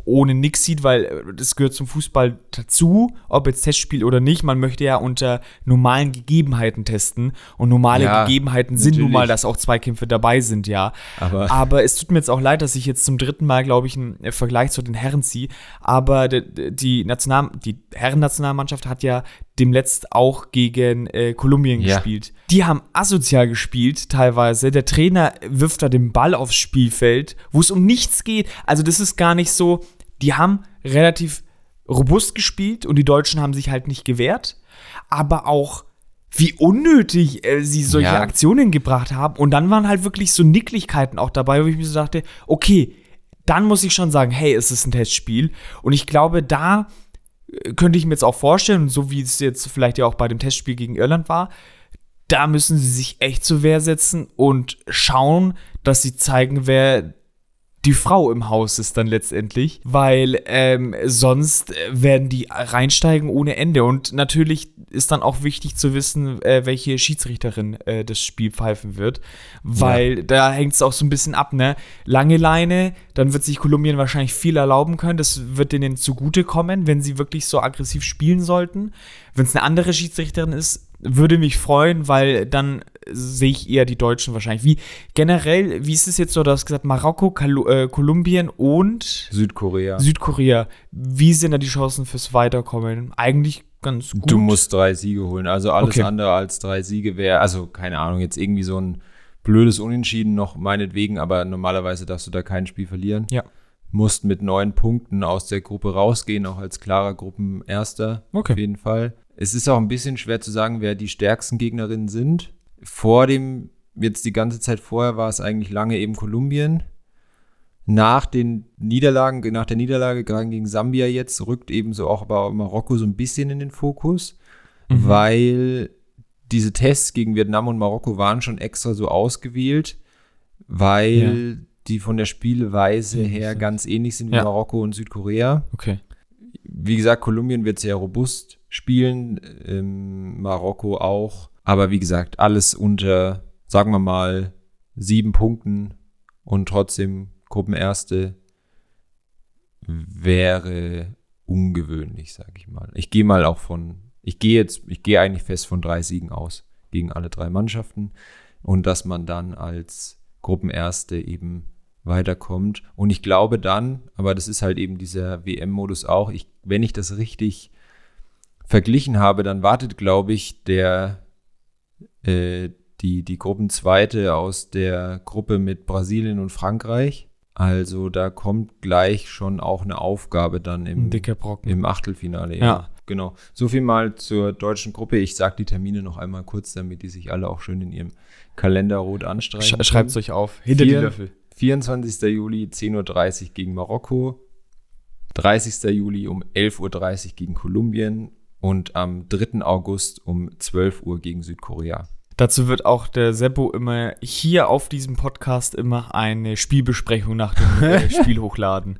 Speaker 2: ohne nix sieht, weil äh, das gehört zum Fußball dazu, ob jetzt Testspiel oder nicht. Man möchte ja unter normalen Gegebenheiten testen und normale
Speaker 1: Ja,
Speaker 2: Gegebenheiten sind nun
Speaker 1: natürlich.
Speaker 2: mal, dass auch Zweikämpfe dabei sind, ja.
Speaker 1: Aber
Speaker 2: Aber es tut mir jetzt auch leid, dass ich jetzt zum dritten Mal, glaube ich, einen Vergleich zu den Herren ziehe. Aber die, die, National die Herrennationalmannschaft hat ja demletzt auch gegen äh, Kolumbien
Speaker 1: Ja.
Speaker 2: gespielt. Die haben asozial gespielt, teilweise. Der Trainer wirft da den Ball aufs Spielfeld, wo es um nichts geht. Also, das ist gar nicht so. Die haben relativ robust gespielt und die Deutschen haben sich halt nicht gewehrt. Aber auch wie unnötig äh, sie solche
Speaker 1: Ja.
Speaker 2: Aktionen gebracht haben. Und dann waren halt wirklich so Nicklichkeiten auch dabei, wo ich mir so dachte, okay, dann muss ich schon sagen, hey, es ist ein Testspiel. Und ich glaube, da könnte ich mir jetzt auch vorstellen, so wie es jetzt vielleicht ja auch bei dem Testspiel gegen Irland war, da müssen sie sich echt zur Wehr setzen und schauen, dass sie zeigen, wer die Frau im Haus ist dann letztendlich, weil ähm, sonst äh, werden die reinsteigen ohne Ende. Und natürlich ist dann auch wichtig zu wissen, äh, welche Schiedsrichterin äh, das Spiel pfeifen wird, weil da hängt es auch so ein bisschen ab, ne? Lange Leine, dann wird sich Kolumbien wahrscheinlich viel erlauben können. Das wird denen zugutekommen, wenn sie wirklich so aggressiv spielen sollten. Wenn es eine andere Schiedsrichterin ist, würde mich freuen, weil dann sehe ich eher die Deutschen wahrscheinlich. Wie generell, wie ist es jetzt so, du hast gesagt, Marokko, Kalu äh, Kolumbien und
Speaker 1: Südkorea.
Speaker 2: Südkorea. Wie sind da die Chancen fürs Weiterkommen? Eigentlich ganz gut.
Speaker 1: Du musst drei Siege holen. Also alles
Speaker 2: Okay.
Speaker 1: andere als drei Siege wäre, also keine Ahnung, jetzt irgendwie so ein blödes Unentschieden noch meinetwegen, aber normalerweise darfst du da kein Spiel verlieren.
Speaker 2: Ja.
Speaker 1: Musst mit neun Punkten aus der Gruppe rausgehen, auch als klarer Gruppenerster.
Speaker 2: Okay.
Speaker 1: Auf jeden Fall. Es ist auch ein bisschen schwer zu sagen, wer die stärksten Gegnerinnen sind. Vor dem, jetzt die ganze Zeit vorher war es eigentlich lange eben Kolumbien. Nach den Niederlagen, nach der Niederlage gegen Sambia jetzt rückt eben so auch aber Marokko so ein bisschen in den Fokus,
Speaker 2: Mhm.
Speaker 1: weil diese Tests gegen Vietnam und Marokko waren schon extra so ausgewählt, weil die von der Spielweise
Speaker 2: Ähnlich
Speaker 1: her ganz ähnlich sind wie
Speaker 2: Ja.
Speaker 1: Marokko und Südkorea.
Speaker 2: Okay.
Speaker 1: Wie gesagt, Kolumbien wird sehr robust spielen, ähm, Marokko auch. Aber wie gesagt, alles unter, sagen wir mal, sieben Punkten und trotzdem Gruppenerste wäre ungewöhnlich, sage ich mal. Ich gehe mal auch von, ich gehe jetzt, ich gehe eigentlich fest von drei Siegen aus gegen alle drei Mannschaften und dass man dann als Gruppenerste eben weiterkommt. Und ich glaube dann, aber das ist halt eben dieser WM-Modus auch, ich, wenn ich das richtig verglichen habe, dann wartet, glaube ich, der äh, die, die Gruppenzweite aus der Gruppe mit Brasilien und Frankreich. Also da kommt gleich schon auch eine Aufgabe dann im, im Achtelfinale.
Speaker 2: Ja.
Speaker 1: Genau. So viel mal zur deutschen Gruppe. Ich sage die Termine noch einmal kurz, damit die sich alle auch schön in ihrem Kalender rot anstreichen.
Speaker 2: Sch Schreibt es euch auf. Hinter
Speaker 1: Vier-
Speaker 2: die Löffel.
Speaker 1: 24. Juli 10.30 Uhr gegen Marokko, 30. Juli um 11.30 Uhr gegen Kolumbien und am 3. August um 12 Uhr gegen Südkorea.
Speaker 2: Dazu wird auch der Seppo immer hier auf diesem Podcast immer eine Spielbesprechung nach dem äh, [LAUGHS] Spiel hochladen.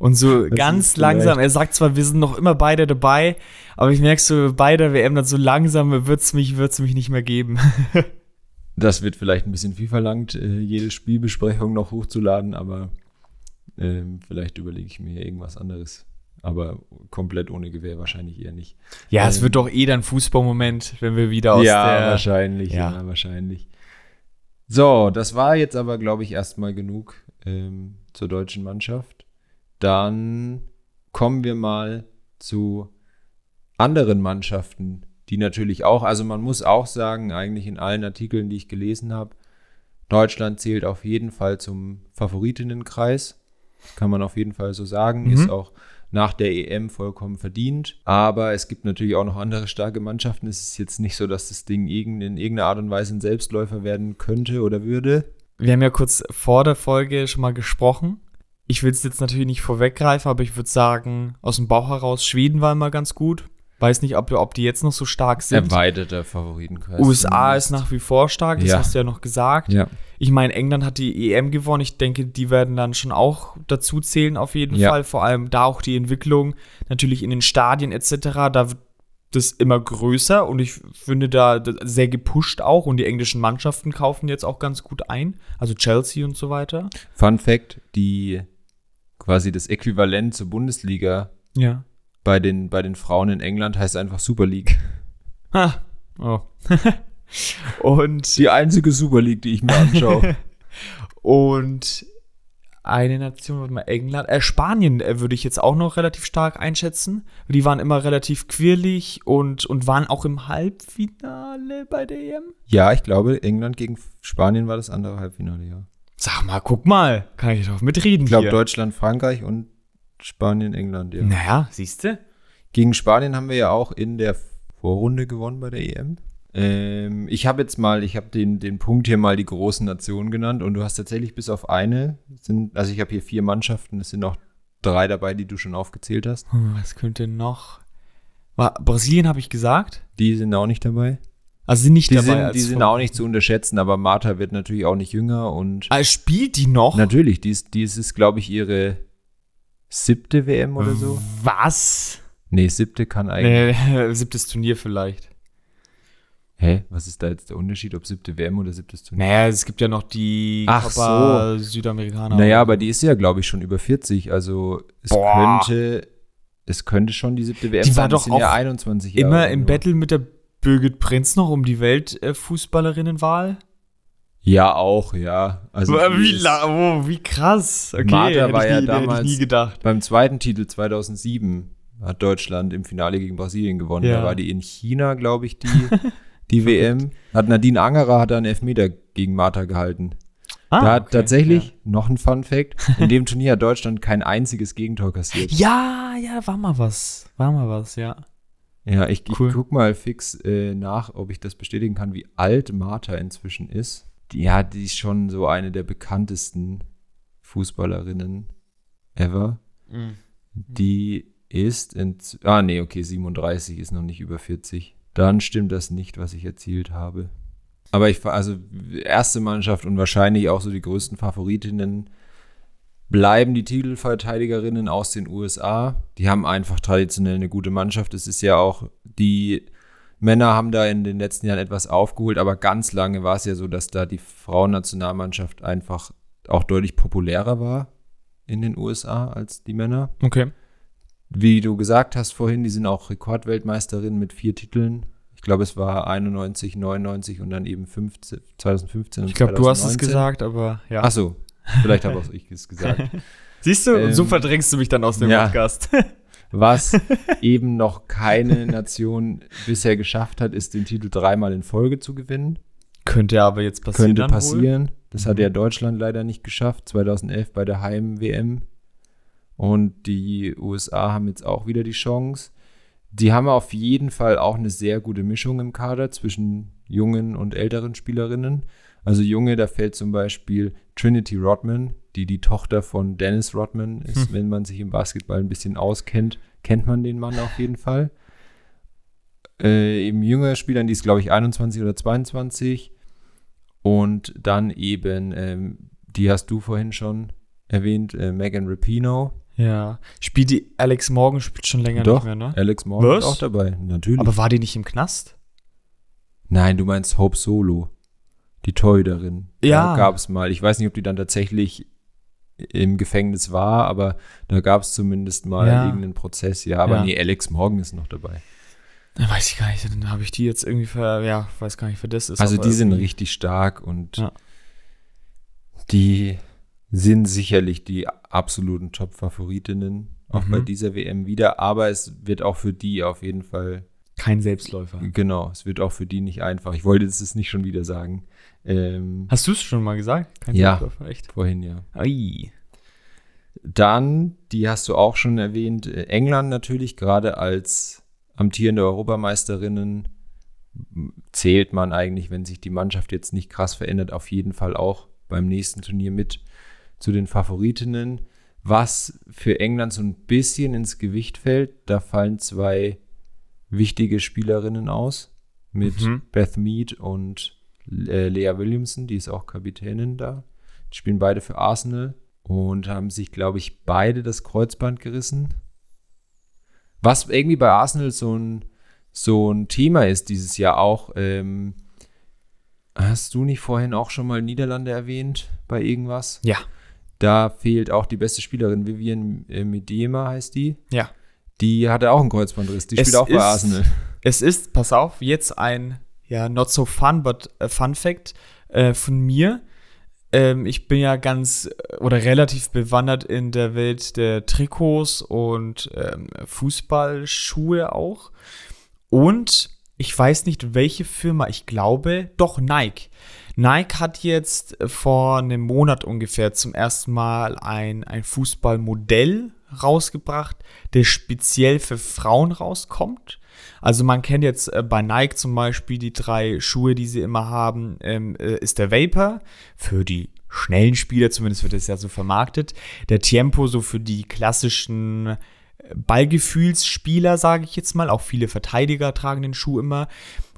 Speaker 2: Und so ganz
Speaker 1: ist
Speaker 2: langsam, er sagt zwar, wir sind noch immer beide dabei, aber ich merke so, bei der WM dann so langsam wird es mich, wird's mich nicht mehr geben. [LAUGHS]
Speaker 1: Das wird vielleicht ein bisschen viel verlangt, äh, jede Spielbesprechung noch hochzuladen, aber ähm, vielleicht überlege ich mir irgendwas anderes. Aber komplett ohne Gewehr wahrscheinlich eher nicht.
Speaker 2: Ja, es
Speaker 1: Ähm,
Speaker 2: wird doch eh dann Fußballmoment, wenn wir wieder aus
Speaker 1: ja,
Speaker 2: der.
Speaker 1: wahrscheinlich. Ja.
Speaker 2: Ja.
Speaker 1: wahrscheinlich. So, das war jetzt aber, glaube ich, erstmal genug ähm, zur deutschen Mannschaft. Dann kommen wir mal zu anderen Mannschaften, die natürlich auch, also man muss auch sagen, eigentlich in allen Artikeln, die ich gelesen habe, Deutschland zählt auf jeden Fall zum Favoritenkreis. Kann man auf jeden Fall so sagen.
Speaker 2: Mhm.
Speaker 1: Ist auch nach der EM vollkommen verdient. Aber es gibt natürlich auch noch andere starke Mannschaften. Es ist jetzt nicht so, dass das Ding in irgendeiner Art und Weise ein Selbstläufer werden könnte oder würde.
Speaker 2: Wir haben ja kurz vor der Folge schon mal gesprochen. Ich will es jetzt natürlich nicht vorweggreifen, aber ich würde sagen, aus dem Bauch heraus, Schweden war immer ganz gut. Weiß nicht, ob, ob die jetzt noch so stark sind.
Speaker 1: Erweiterter Favoritenkreis.
Speaker 2: USA ist nach wie vor stark, das
Speaker 1: Ja.
Speaker 2: hast du ja noch gesagt.
Speaker 1: Ja.
Speaker 2: Ich meine, England hat die EM gewonnen. Ich denke, die werden dann schon auch dazu zählen, auf jeden
Speaker 1: Ja.
Speaker 2: Fall. Vor allem da auch die Entwicklung natürlich in den Stadien etc. Da wird das immer größer und ich finde da sehr gepusht auch und die englischen Mannschaften kaufen jetzt auch ganz gut ein. Also Chelsea und so weiter.
Speaker 1: Fun Fact: Die quasi das Äquivalent zur Bundesliga
Speaker 2: Ja.
Speaker 1: Bei den, bei den Frauen in England heißt einfach Super League.
Speaker 2: Ha. Oh. [LAUGHS] und
Speaker 1: Die einzige Super League, die ich mir anschaue. [LAUGHS]
Speaker 2: Und eine Nation, warte mal, England, äh, Spanien äh, würde ich jetzt auch noch relativ stark einschätzen. Die waren immer relativ quirlig und, und waren auch im Halbfinale bei der EM.
Speaker 1: ja, ich glaube, England gegen Spanien war das andere Halbfinale, ja.
Speaker 2: Sag mal, guck mal, kann ich doch mitreden
Speaker 1: Ich glaube. Deutschland, Frankreich und Spanien, England, ja.
Speaker 2: Naja, siehst du?
Speaker 1: Gegen Spanien haben wir ja auch in der Vorrunde gewonnen bei der EM. Ähm, ich habe jetzt mal, ich habe den, den Punkt hier mal die großen Nationen genannt und du hast tatsächlich bis auf eine, sind, also ich habe hier vier Mannschaften, es sind noch drei dabei, die du schon aufgezählt hast.
Speaker 2: Hm, Was könnte noch? War, Brasilien habe ich gesagt.
Speaker 1: Die sind auch nicht dabei.
Speaker 2: Also sind nicht
Speaker 1: Die,
Speaker 2: dabei.
Speaker 1: sind, die sind auch nicht zu unterschätzen, aber Martha wird natürlich auch nicht jünger und
Speaker 2: Ah, spielt die noch?
Speaker 1: natürlich, dies, dies ist, glaube ich, ihre siebte WM oder so.
Speaker 2: Was?
Speaker 1: Nee, siebte kann eigentlich.
Speaker 2: Nee, [LAUGHS] siebtes Turnier vielleicht.
Speaker 1: Hä? Was ist da jetzt der Unterschied, ob siebte WM oder siebtes Turnier?
Speaker 2: Naja, es gibt ja noch die
Speaker 1: Ach
Speaker 2: Copa Südamerikaner.
Speaker 1: Naja, aber die ist ja, glaube ich, schon über 40. Also es
Speaker 2: Boah.
Speaker 1: könnte, es könnte schon die siebte WM
Speaker 2: Die war
Speaker 1: sein.
Speaker 2: doch
Speaker 1: Das sind ja
Speaker 2: auch
Speaker 1: 21 Jahre.
Speaker 2: Immer im
Speaker 1: so.
Speaker 2: Battle mit der Birgit Prinz noch um die Weltfußballerinnenwahl.
Speaker 1: Ja, auch, ja. Also
Speaker 2: wie, oh, wie krass. Okay, hätte
Speaker 1: war ja
Speaker 2: nie, hätte
Speaker 1: damals-
Speaker 2: ich nie gedacht.
Speaker 1: Beim zweiten Titel 2007 hat Deutschland im Finale gegen Brasilien gewonnen.
Speaker 2: Ja.
Speaker 1: Da war die in China, glaube ich, die, [LAUGHS] die WM. Hat Nadine Angerer hat einen Elfmeter gegen Martha gehalten.
Speaker 2: Ah,
Speaker 1: da hat
Speaker 2: okay,
Speaker 1: tatsächlich, noch ein Fun Fact, in dem Turnier hat Deutschland kein einziges Gegentor kassiert.
Speaker 2: Ja. ja, ja, war mal was. War mal was, ja.
Speaker 1: Ja, ich,
Speaker 2: Cool.
Speaker 1: ich guck mal fix äh, nach, ob ich das bestätigen kann, wie alt Martha inzwischen ist. Die, ja, die ist schon so eine der bekanntesten Fußballerinnen ever. Die ist in. Ah, nee, okay, 37 ist noch nicht über 40. Dann stimmt das nicht, was ich erzielt habe. Aber ich, war- also, erste Mannschaft und wahrscheinlich auch so die größten Favoritinnen bleiben die Titelverteidigerinnen aus den USA. Die haben einfach traditionell eine gute Mannschaft. Es ist ja auch, die Männer haben da in den letzten Jahren etwas aufgeholt, aber ganz lange war es ja so, dass da die Frauennationalmannschaft einfach auch deutlich populärer war in den USA als die Männer.
Speaker 2: Okay.
Speaker 1: Wie du gesagt hast vorhin, die sind auch Rekordweltmeisterin mit vier Titeln. Ich glaube, es war 91, 99 und dann eben 15, 2015 und
Speaker 2: Ich glaube, du hast es
Speaker 1: 2019.
Speaker 2: gesagt, aber ja.
Speaker 1: Ach so, vielleicht habe auch ich es gesagt. [LAUGHS]
Speaker 2: Siehst du,
Speaker 1: Ähm,
Speaker 2: so verdrängst du mich dann aus dem
Speaker 1: ja.
Speaker 2: Podcast. [LAUGHS]
Speaker 1: Was [LAUGHS] eben noch keine Nation bisher geschafft hat, ist den Titel dreimal in Folge zu gewinnen.
Speaker 2: Könnte aber jetzt passieren.
Speaker 1: Könnte passieren. Das hat
Speaker 2: Mhm.
Speaker 1: ja Deutschland leider nicht geschafft, 2011 bei der Heim-WM. Und die USA haben jetzt auch wieder die Chance. Die haben auf jeden Fall auch eine sehr gute Mischung im Kader zwischen jungen und älteren Spielerinnen. Also junge, da fällt zum Beispiel Trinity Rodman, die die Tochter von Dennis Rodman ist.
Speaker 2: Hm.
Speaker 1: Wenn man sich im Basketball ein bisschen auskennt, kennt man den Mann auf jeden Fall. Äh, eben jüngere Spielern, die ist glaube ich 21 oder 22. Und dann eben, ähm, die hast du vorhin schon erwähnt, äh, Megan Rapino.
Speaker 2: Ja. Spielt die Alex Morgan spielt schon länger
Speaker 1: Doch,
Speaker 2: nicht mehr, ne?
Speaker 1: Alex Morgan
Speaker 2: Was?
Speaker 1: ist auch dabei, natürlich.
Speaker 2: Aber war die nicht im Knast?
Speaker 1: Nein, du meinst Hope Solo, die Torhüterin.
Speaker 2: Ja.
Speaker 1: Gab es mal, ich weiß nicht, ob die dann tatsächlich im Gefängnis war, aber da gab es zumindest mal
Speaker 2: Ja.
Speaker 1: irgendeinen Prozess. Ja, aber
Speaker 2: Ja.
Speaker 1: nee, Alex Morgan ist noch dabei.
Speaker 2: Da weiß ich gar nicht, dann habe ich die jetzt irgendwie für, ja, weiß gar nicht, für das ist.
Speaker 1: also die sind richtig stark und
Speaker 2: Ja.
Speaker 1: die sind sicherlich die absoluten Top-Favoritinnen, auch
Speaker 2: Mhm.
Speaker 1: bei dieser WM wieder. Aber es wird auch für die auf jeden Fall,
Speaker 2: Kein Selbstläufer.
Speaker 1: genau, es wird auch für die nicht einfach. Ich wollte es nicht schon wieder sagen. Ähm,
Speaker 2: Hast du es schon mal gesagt? Kein
Speaker 1: Ja.
Speaker 2: Selbstläufer, echt?
Speaker 1: vorhin ja.
Speaker 2: Ei.
Speaker 1: Dann, die hast du auch schon erwähnt, äh, England natürlich, gerade als amtierende Europameisterin m, zählt man eigentlich, wenn sich die Mannschaft jetzt nicht krass verändert, auf jeden Fall auch beim nächsten Turnier mit zu den Favoritinnen. Was für England so ein bisschen ins Gewicht fällt, da fallen zwei wichtige Spielerinnen aus mit
Speaker 2: Mhm.
Speaker 1: Beth Mead und äh, Lea Williamson, die ist auch Kapitänin da. Die spielen beide für Arsenal und haben sich, glaube ich, beide das Kreuzband gerissen. Was irgendwie bei Arsenal so ein, so ein Thema ist dieses Jahr auch. Ähm, hast du nicht vorhin auch schon mal Niederlande erwähnt bei irgendwas?
Speaker 2: Ja.
Speaker 1: Da fehlt auch die beste Spielerin, Vivian äh, Miedema heißt die.
Speaker 2: Ja.
Speaker 1: Die hatte auch einen Kreuzbandriss. Die
Speaker 2: Es
Speaker 1: spielt auch bei
Speaker 2: ist-
Speaker 1: Arsenal.
Speaker 2: Es ist, pass auf, jetzt ein, ja, not so fun, but a fun fact äh, von mir. Ähm, ich bin ja ganz äh, oder relativ bewandert in der Welt der Trikots und ähm, Fußballschuhe auch. Und ich weiß nicht, welche Firma, ich glaube, doch Nike. Nike hat jetzt vor einem Monat ungefähr zum ersten Mal ein, ein Fußballmodell rausgebracht, der speziell für Frauen rauskommt. Also man kennt jetzt äh, bei Nike zum Beispiel die drei Schuhe, die sie immer haben, ähm, äh, ist der Vapor für die schnellen Spieler, zumindest wird es ja so vermarktet. Der Tempo so für die klassischen äh, Ballgefühlsspieler, sage ich jetzt mal. Auch viele Verteidiger tragen den Schuh immer.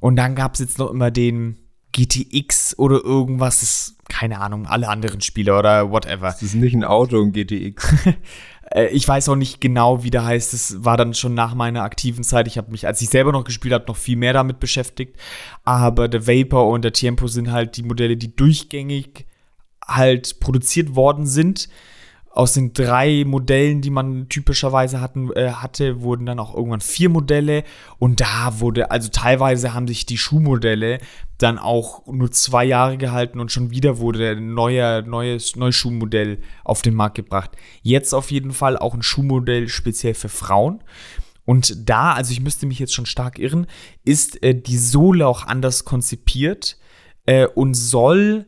Speaker 2: Und dann gab es jetzt noch immer den GTX oder irgendwas, das ist, keine Ahnung, alle anderen Spieler oder whatever.
Speaker 1: Das ist nicht ein Auto, ein GTX. [LAUGHS]
Speaker 2: Äh, ich weiß auch nicht genau, wie der heißt. Das war dann schon nach meiner aktiven Zeit. Ich habe mich, als ich selber noch gespielt habe, noch viel mehr damit beschäftigt. Aber der Vapor und der Tempo sind halt die Modelle, die durchgängig halt produziert worden sind. Aus den drei Modellen, die man typischerweise hatten, äh, hatte, wurden dann auch irgendwann vier Modelle. Und da wurde, also teilweise haben sich die Schuhmodelle dann auch nur zwei Jahre gehalten und schon wieder wurde ein neuer, neues, neues Schuhmodell auf den Markt gebracht. Jetzt auf jeden Fall auch ein Schuhmodell speziell für Frauen. Und da, also ich müsste mich jetzt schon stark irren, ist äh, die Sohle auch anders konzipiert äh, und soll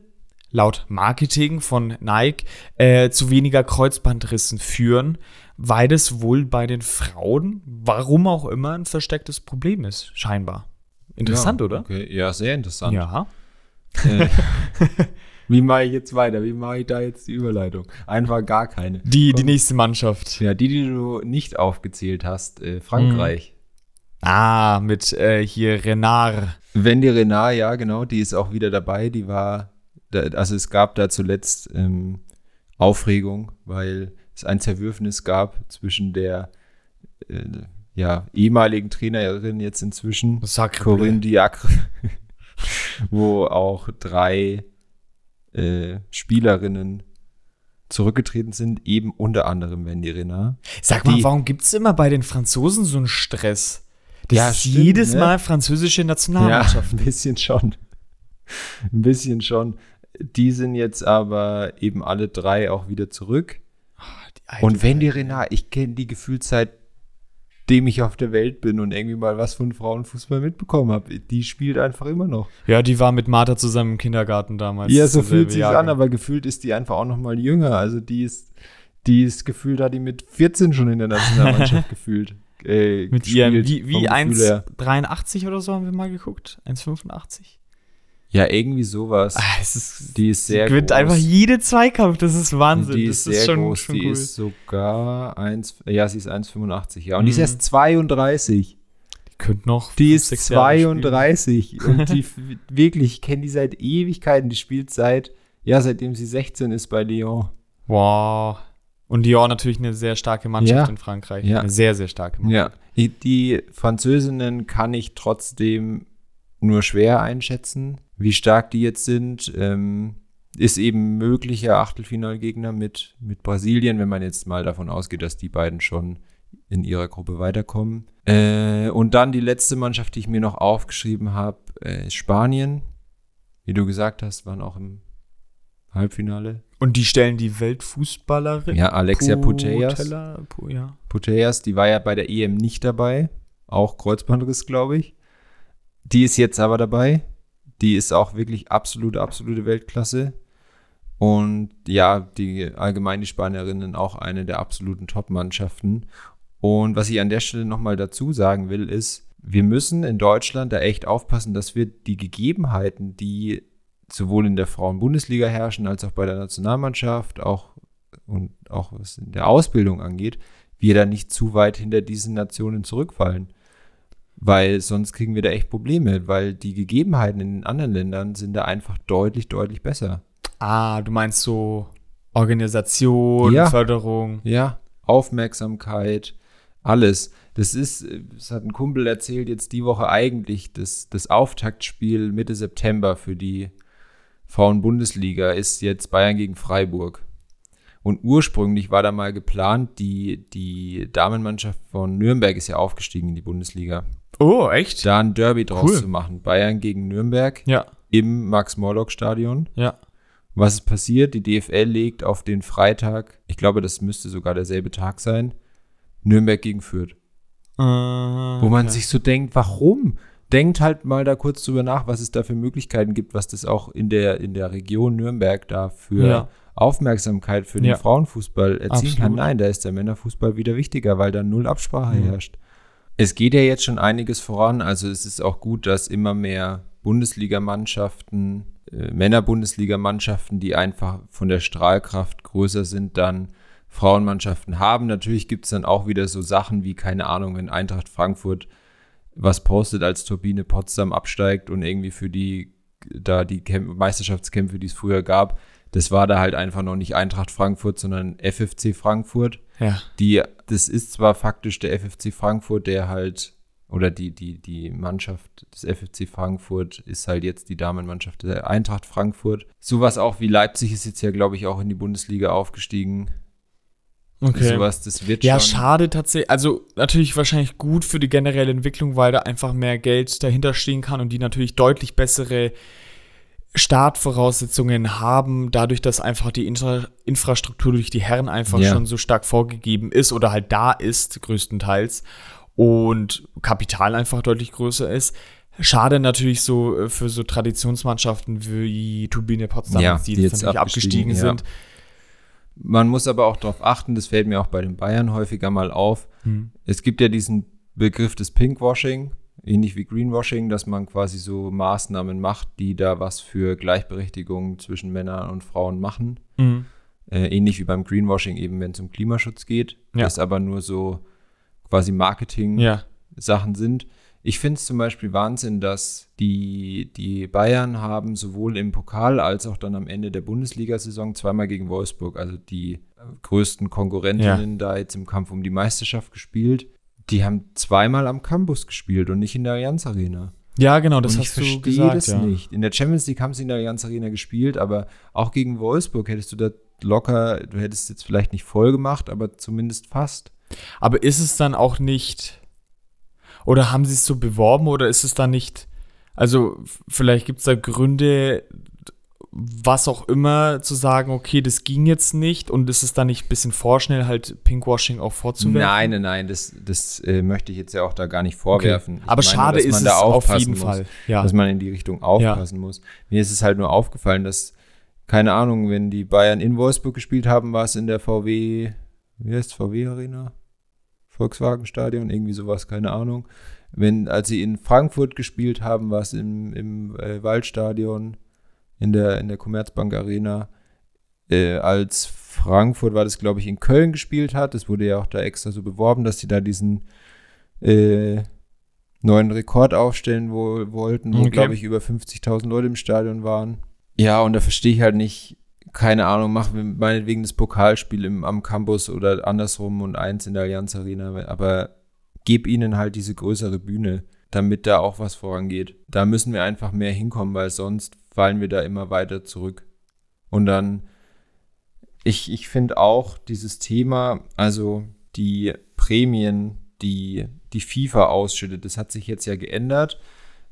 Speaker 2: laut Marketing von Nike äh, zu weniger Kreuzbandrissen führen, weil das wohl bei den Frauen, warum auch immer, ein verstecktes Problem ist, scheinbar. Interessant,
Speaker 1: ja,
Speaker 2: oder?
Speaker 1: Okay, ja, sehr interessant.
Speaker 2: Ja.
Speaker 1: Äh, wie mache ich jetzt weiter? Wie mache ich da jetzt die Überleitung? Einfach gar keine.
Speaker 2: Die, die nächste Mannschaft.
Speaker 1: Ja, die, die du nicht aufgezählt hast, äh, Frankreich.
Speaker 2: Ah, mit äh, hier Renard.
Speaker 1: Wendy Renard, ja, genau, die ist auch wieder dabei. Die war, da, also es gab da zuletzt ähm, Aufregung, weil es ein Zerwürfnis gab zwischen der äh, ja, ehemaligen Trainerin jetzt inzwischen,
Speaker 2: Sacre
Speaker 1: Corinne Diacre, [LAUGHS] wo auch drei äh, Spielerinnen zurückgetreten sind, eben unter anderem Wendy Renard.
Speaker 2: Sag mal,
Speaker 1: Die-
Speaker 2: warum gibt es immer bei den Franzosen so einen Stress? Das
Speaker 1: Ja,
Speaker 2: ist
Speaker 1: stimmt,
Speaker 2: jedes
Speaker 1: ne?
Speaker 2: Mal französische [LAUGHS] Nationalmannschaft.
Speaker 1: Ja, ein bisschen schon. Ein bisschen schon. Die sind jetzt aber eben alle drei auch wieder zurück.
Speaker 2: Die
Speaker 1: Und
Speaker 2: alte-
Speaker 1: Wendy Renard, ich kenne die gefühlt seitdem ich auf der Welt bin und irgendwie mal was von Frauenfußball mitbekommen habe. Die spielt einfach immer noch.
Speaker 2: Ja, die war mit Martha zusammen im Kindergarten damals.
Speaker 1: Ja, so fühlt sich an, aber gefühlt ist die einfach auch noch mal jünger. Also die ist, die ist gefühlt, hat die mit 14 schon in der Nationalmannschaft [LAUGHS] gefühlt. Äh,
Speaker 2: Mit
Speaker 1: gespielt,
Speaker 2: ihrem, wie, wie
Speaker 1: vom Gefühl her.
Speaker 2: 1,83 oder so haben wir mal geguckt. 1,85.
Speaker 1: Ja, irgendwie sowas.
Speaker 2: Ah, es ist,
Speaker 1: Die ist sehr
Speaker 2: die gewinnt
Speaker 1: groß.
Speaker 2: einfach jede Zweikampf. Das ist Wahnsinn.
Speaker 1: Die
Speaker 2: das
Speaker 1: ist sehr
Speaker 2: schon,
Speaker 1: groß,
Speaker 2: schon
Speaker 1: die
Speaker 2: cool.
Speaker 1: ist sogar 1, ja, sie ist 1,85, ja. Und die ist
Speaker 2: Mhm.
Speaker 1: erst 32.
Speaker 2: die könnte noch
Speaker 1: Die
Speaker 2: fünf,
Speaker 1: ist
Speaker 2: sechs Jahre spielen.
Speaker 1: 32. und [LAUGHS] die wirklich, ich kenne die seit Ewigkeiten. Die spielt seit, ja, seitdem sie 16 ist bei Lyon.
Speaker 2: Wow. Und Dior natürlich eine sehr starke Mannschaft
Speaker 1: Ja.
Speaker 2: in Frankreich.
Speaker 1: Ja.
Speaker 2: Eine sehr, sehr starke Mannschaft.
Speaker 1: Ja. Die, die Französinnen kann ich trotzdem nur schwer einschätzen, wie stark die jetzt sind. Ähm, ist eben möglicher Achtelfinalgegner mit, mit Brasilien, wenn man jetzt mal davon ausgeht, dass die beiden schon in ihrer Gruppe weiterkommen. Äh, und dann die letzte Mannschaft, die ich mir noch aufgeschrieben habe, äh, ist Spanien. Wie du gesagt hast, waren auch im Halbfinale.
Speaker 2: Und die stellen die Weltfußballerin.
Speaker 1: Ja, Alexia Putellas.
Speaker 2: Putella- Pu- ja.
Speaker 1: Putellas, die war ja bei der EM nicht dabei. Auch Kreuzbandriss, glaube ich. Die ist jetzt aber dabei. Die ist auch wirklich absolute, absolute Weltklasse. Und ja, die allgemein die Spanierinnen auch eine der absoluten Top-Mannschaften. Und was ich an der Stelle nochmal dazu sagen will, ist, wir müssen in Deutschland da echt aufpassen, dass wir die Gegebenheiten, die sowohl in der Frauen-Bundesliga herrschen, als auch bei der Nationalmannschaft, auch und auch was in der Ausbildung angeht, wir da nicht zu weit hinter diesen Nationen zurückfallen. Weil sonst kriegen wir da echt Probleme, weil die Gegebenheiten in den anderen Ländern sind da einfach deutlich, deutlich besser.
Speaker 2: Ah, du meinst so Organisation,
Speaker 1: Ja.
Speaker 2: Förderung.
Speaker 1: Ja, Aufmerksamkeit, alles. Das ist, das hat ein Kumpel erzählt, jetzt die Woche eigentlich das, das Auftaktspiel Mitte September für die Frauen-Bundesliga ist jetzt Bayern gegen Freiburg. Und ursprünglich war da mal geplant, die, die Damenmannschaft von Nürnberg ist ja aufgestiegen in die Bundesliga.
Speaker 2: Oh, echt?
Speaker 1: Da ein Derby draus
Speaker 2: Cool.
Speaker 1: zu machen. Bayern gegen Nürnberg
Speaker 2: Ja,
Speaker 1: im Max-Morlock-Stadion.
Speaker 2: ja.
Speaker 1: Was ist passiert? Die DFL legt auf den Freitag, ich glaube, das müsste sogar derselbe Tag sein, Nürnberg gegen Fürth.
Speaker 2: Äh,
Speaker 1: Wo man
Speaker 2: okay.
Speaker 1: sich so denkt, warum? Denkt halt mal da kurz drüber nach, was es da für Möglichkeiten gibt, was das auch in der, in der Region Nürnberg da für
Speaker 2: Ja.
Speaker 1: Aufmerksamkeit für den
Speaker 2: Ja.
Speaker 1: Frauenfußball erzielen kann.
Speaker 2: Absolut.
Speaker 1: Nein, da ist der Männerfußball wieder wichtiger, weil da null Absprache
Speaker 2: Mhm.
Speaker 1: herrscht. Es geht ja jetzt schon einiges voran, also es ist auch gut, dass immer mehr Bundesligamannschaften, äh, Männer-Bundesligamannschaften, die einfach von der Strahlkraft größer sind, dann Frauenmannschaften haben. Natürlich gibt es dann auch wieder so Sachen wie, keine Ahnung, wenn Eintracht Frankfurt was postet, als Turbine Potsdam absteigt und irgendwie für die, da die Kämp Meisterschaftskämpfe, die es früher gab, das war da halt einfach noch nicht Eintracht Frankfurt, sondern FFC Frankfurt
Speaker 2: Ja.
Speaker 1: die, das ist zwar faktisch der FFC Frankfurt, der halt, oder die, die, die Mannschaft des FFC Frankfurt ist halt jetzt die Damenmannschaft der Eintracht Frankfurt. Sowas auch wie Leipzig ist jetzt ja, glaube ich, auch in die Bundesliga aufgestiegen.
Speaker 2: Okay.
Speaker 1: Sowas, das wird
Speaker 2: Ja,
Speaker 1: schon.
Speaker 2: schade tatsächlich. Also natürlich wahrscheinlich gut für die generelle Entwicklung, weil da einfach mehr Geld dahinter stehen kann und die natürlich deutlich bessere Startvoraussetzungen haben, dadurch, dass einfach die Infra Infrastruktur durch die Herren einfach
Speaker 1: Ja.
Speaker 2: schon so stark vorgegeben ist oder halt da ist, größtenteils, und Kapital einfach deutlich größer ist. Schade natürlich so äh, für so Traditionsmannschaften wie Turbine Potsdam,
Speaker 1: Ja,
Speaker 2: die, jetzt
Speaker 1: jetzt
Speaker 2: natürlich abgestiegen,
Speaker 1: abgestiegen, ja. Man muss aber auch darauf achten, das fällt mir auch bei den Bayern häufiger mal auf. Es gibt ja diesen Begriff des Pinkwashing, ähnlich wie Greenwashing, dass man quasi so Maßnahmen macht, die da was für Gleichberechtigung zwischen Männern und Frauen machen.
Speaker 2: Mhm.
Speaker 1: Äh, ähnlich wie beim Greenwashing eben, wenn es um Klimaschutz geht.
Speaker 2: Ja.
Speaker 1: Das aber nur so quasi Marketing-Sachen
Speaker 2: Ja.
Speaker 1: sind. Ich finde es zum Beispiel Wahnsinn, dass die, die Bayern haben sowohl im Pokal als auch dann am Ende der Bundesliga-Saison zweimal gegen Wolfsburg, also die äh, größten Konkurrentinnen da jetzt im Kampf um die Meisterschaft gespielt. Die haben zweimal am Campus gespielt und nicht in der Allianz Arena.
Speaker 2: Ja, genau, das
Speaker 1: und ich
Speaker 2: hast du
Speaker 1: verstehe
Speaker 2: gesagt.
Speaker 1: das
Speaker 2: ja.
Speaker 1: nicht. In der Champions League haben sie in der Allianz Arena gespielt, aber auch gegen Wolfsburg hättest du da locker, du hättest jetzt vielleicht nicht voll gemacht, aber zumindest fast.
Speaker 2: Aber ist es dann auch nicht. Oder haben sie es so beworben oder ist es dann nicht. Also, vielleicht gibt es da Gründe, was auch immer, zu sagen, okay, das ging jetzt nicht und ist es dann nicht ein bisschen vorschnell, halt Pinkwashing auch vorzuwerfen?
Speaker 1: Nein, nein, nein, das, das äh, möchte ich jetzt ja auch da gar nicht vorwerfen. Ich
Speaker 2: Aber
Speaker 1: meine
Speaker 2: schade ist
Speaker 1: man
Speaker 2: es
Speaker 1: da
Speaker 2: auf jeden
Speaker 1: muss,
Speaker 2: Fall. Ja.
Speaker 1: Dass man in die Richtung aufpassen muss. Mir ist es halt nur aufgefallen, dass, keine Ahnung, wenn die Bayern in Wolfsburg gespielt haben, war es in der VW, wie heißt VW Arena? Volkswagen Stadion, irgendwie sowas, keine Ahnung. Wenn, als sie in Frankfurt gespielt haben, war es im, im äh, Waldstadion, in der, in der Commerzbank Arena. Äh, als Frankfurt war das, glaube ich, in Köln gespielt hat. Das wurde ja auch da extra so beworben, dass sie da diesen äh, neuen Rekord aufstellen wo, wollten, wo,
Speaker 2: Okay.
Speaker 1: glaube ich, über 50.000 Leute im Stadion waren. Ja, und da verstehe ich halt nicht, keine Ahnung, machen wir meinetwegen das Pokalspiel im, am Campus oder andersrum und eins in der Allianz Arena, aber gib ihnen halt diese größere Bühne, damit da auch was vorangeht. Da müssen wir einfach mehr hinkommen, weil sonst fallen wir da immer weiter zurück. Und dann, ich, ich finde auch dieses Thema, also die Prämien, die die FIFA ausschüttet, das hat sich jetzt ja geändert.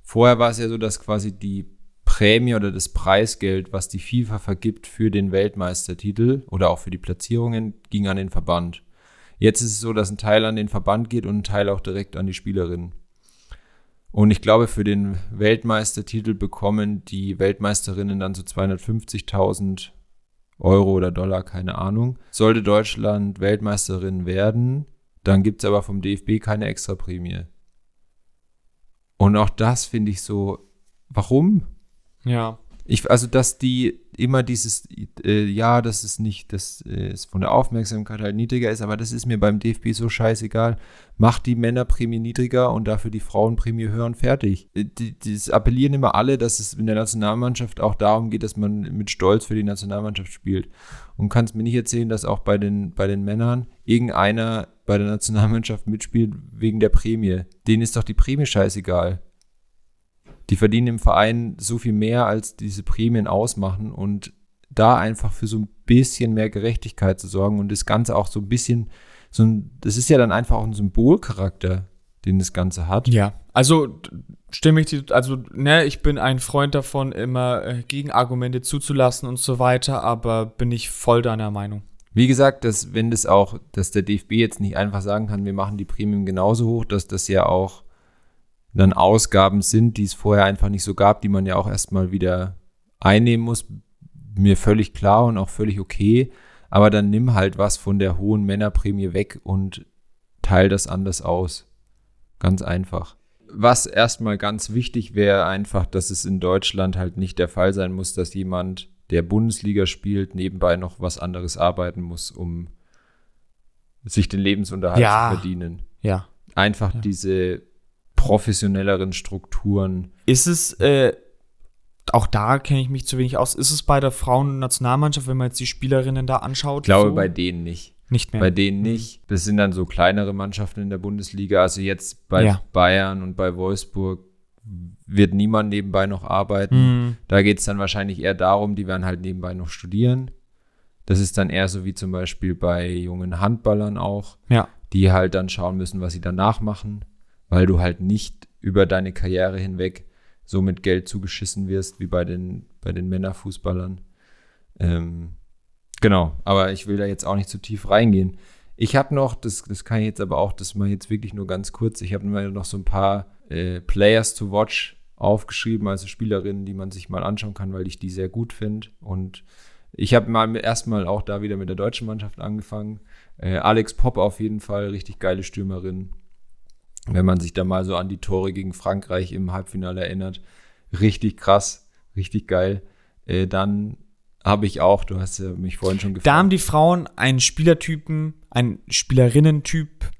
Speaker 1: Vorher war es ja so, dass quasi die Prämie oder das Preisgeld, was die FIFA vergibt für den Weltmeistertitel oder auch für die Platzierungen, ging an den Verband. Jetzt ist es so, dass ein Teil an den Verband geht und ein Teil auch direkt an die Spielerin. Und ich glaube, für den Weltmeistertitel bekommen die Weltmeisterinnen dann so 250.000 Euro oder Dollar, keine Ahnung. Sollte Deutschland Weltmeisterin werden, dann gibt es aber vom DFB keine Extraprämie. Und auch das finde ich so, warum?
Speaker 2: Ja.
Speaker 1: Ich, also, dass die immer dieses, äh, ja, das ist nicht, das äh, ist von der Aufmerksamkeit halt niedriger ist, aber das ist mir beim DFB so scheißegal. Macht die Männerprämie niedriger und dafür die Frauenprämie höher und fertig. Äh, Die, die appellieren immer alle, dass es in der Nationalmannschaft auch darum geht, dass man mit Stolz für die Nationalmannschaft spielt. Und kannst mir nicht erzählen, dass auch bei den, bei den Männern irgendeiner bei der Nationalmannschaft mitspielt wegen der Prämie. Denen ist doch die Prämie scheißegal die verdienen im Verein so viel mehr, als diese Prämien ausmachen und da einfach für so ein bisschen mehr Gerechtigkeit zu sorgen und das Ganze auch so ein bisschen, so ein, das ist ja dann einfach auch ein Symbolcharakter, den das Ganze hat.
Speaker 2: Ja. Also stimme ich dir, also, ne, ich bin ein Freund davon, immer äh, Gegenargumente zuzulassen und so weiter, aber bin ich voll deiner Meinung.
Speaker 1: Wie gesagt, dass wenn das auch, dass der DFB jetzt nicht einfach sagen kann, wir machen die Prämien genauso hoch, dass das ja auch dann Ausgaben sind, die es vorher einfach nicht so gab, die man ja auch erstmal wieder einnehmen muss, mir völlig klar und auch völlig okay. Aber dann nimm halt was von der hohen Männerprämie weg und teil das anders aus. Ganz einfach. Was erstmal ganz wichtig wäre, einfach, dass es in Deutschland halt nicht der Fall sein muss, dass jemand, der Bundesliga spielt, nebenbei noch was anderes arbeiten muss, um sich den Lebensunterhalt
Speaker 2: Ja.
Speaker 1: zu verdienen.
Speaker 2: Ja.
Speaker 1: Einfach
Speaker 2: Ja.
Speaker 1: diese professionelleren Strukturen.
Speaker 2: Ist es, äh, auch da kenne ich mich zu wenig aus, ist es bei der Frauen-Nationalmannschaft, wenn man jetzt die Spielerinnen da anschaut?
Speaker 1: Ich glaube,
Speaker 2: so?
Speaker 1: bei denen nicht.
Speaker 2: nicht mehr.
Speaker 1: Bei denen nicht. Das sind dann so kleinere Mannschaften in der Bundesliga. Also jetzt bei
Speaker 2: Ja.
Speaker 1: Bayern und bei Wolfsburg wird niemand nebenbei noch arbeiten.
Speaker 2: Hm,
Speaker 1: Da geht es dann wahrscheinlich eher darum, die werden halt nebenbei noch studieren. Das ist dann eher so wie zum Beispiel bei jungen Handballern auch,
Speaker 2: ja.
Speaker 1: die halt dann schauen müssen, was sie danach machen, weil du halt nicht über deine Karriere hinweg so mit Geld zugeschissen wirst wie bei den, bei den Männerfußballern. Ähm, genau, aber ich will da jetzt auch nicht zu tief reingehen. Ich habe noch, das, das kann ich jetzt aber auch, das mal jetzt wirklich nur ganz kurz, ich habe mir noch so ein paar äh, Players to watch aufgeschrieben, also Spielerinnen, die man sich mal anschauen kann, weil ich die sehr gut finde. Und ich habe mal erstmal auch da wieder mit der deutschen Mannschaft angefangen. Äh, Alex Popp auf jeden Fall, richtig geile Stürmerin. Wenn man sich da mal so an die Tore gegen Frankreich im Halbfinale erinnert. Richtig krass, richtig geil. Äh, dann habe ich auch, du hast ja mich vorhin schon gefragt.
Speaker 2: Da haben die Frauen einen Spielertypen, einen Spielerinnentyp,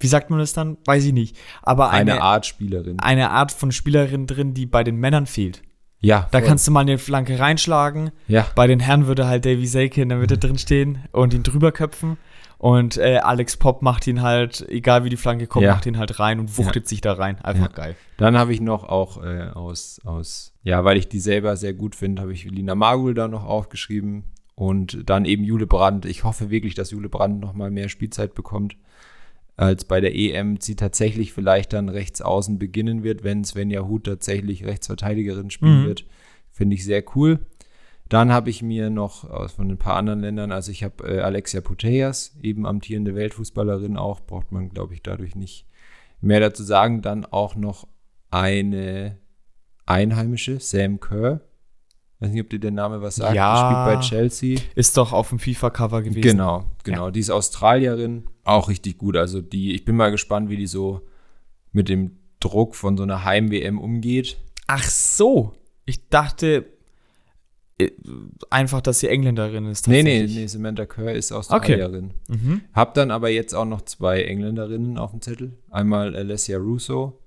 Speaker 2: wie sagt man das dann? Weiß ich nicht. Aber eine,
Speaker 1: eine Art Spielerin.
Speaker 2: Eine Art von Spielerin drin, die bei den Männern fehlt.
Speaker 1: Ja.
Speaker 2: Da kannst du mal eine Flanke reinschlagen.
Speaker 1: Ja.
Speaker 2: Bei den Herren würde halt Davy Selke in der Mitte drin stehen und ihn drüber köpfen. Und äh, Alex Pop macht ihn halt, egal wie die Flanke kommt,
Speaker 1: Ja.
Speaker 2: macht ihn halt rein und wuchtet sich da rein. Einfach
Speaker 1: Ja.
Speaker 2: geil.
Speaker 1: Dann habe ich noch auch äh, aus, aus, ja, weil ich die selber sehr gut finde, habe ich Lina Magul da noch aufgeschrieben. Und dann eben Jule Brandt. Ich hoffe wirklich, dass Jule Brandt noch mal mehr Spielzeit bekommt als bei der EM. Sie tatsächlich vielleicht dann rechts außen beginnen wird, wenn Svenja Huth tatsächlich Rechtsverteidigerin spielen
Speaker 2: Mhm.
Speaker 1: wird. Finde ich sehr cool. Dann habe ich mir noch aus von ein paar anderen Ländern, also ich habe äh, Alexia Putellas, eben amtierende Weltfußballerin auch, braucht man, glaube ich, dadurch nicht mehr dazu sagen. Dann auch noch eine Einheimische, Sam Kerr. Weiß nicht, ob dir der Name was sagt.
Speaker 2: Ja.
Speaker 1: Die spielt bei Chelsea.
Speaker 2: Ist doch auf dem FIFA-Cover gewesen.
Speaker 1: Genau, genau. Die ist Australierin. Auch richtig gut. Also die, ich bin mal gespannt, wie die so mit dem Druck von so einer Heim-WM umgeht.
Speaker 2: Ach so. Ich dachte einfach, dass sie Engländerin ist.
Speaker 1: Nee, nee, nee, Samantha Kerr ist Australierin.
Speaker 2: Mhm.
Speaker 1: Hab dann aber jetzt auch noch zwei Engländerinnen auf dem Zettel. Einmal Alessia Russo,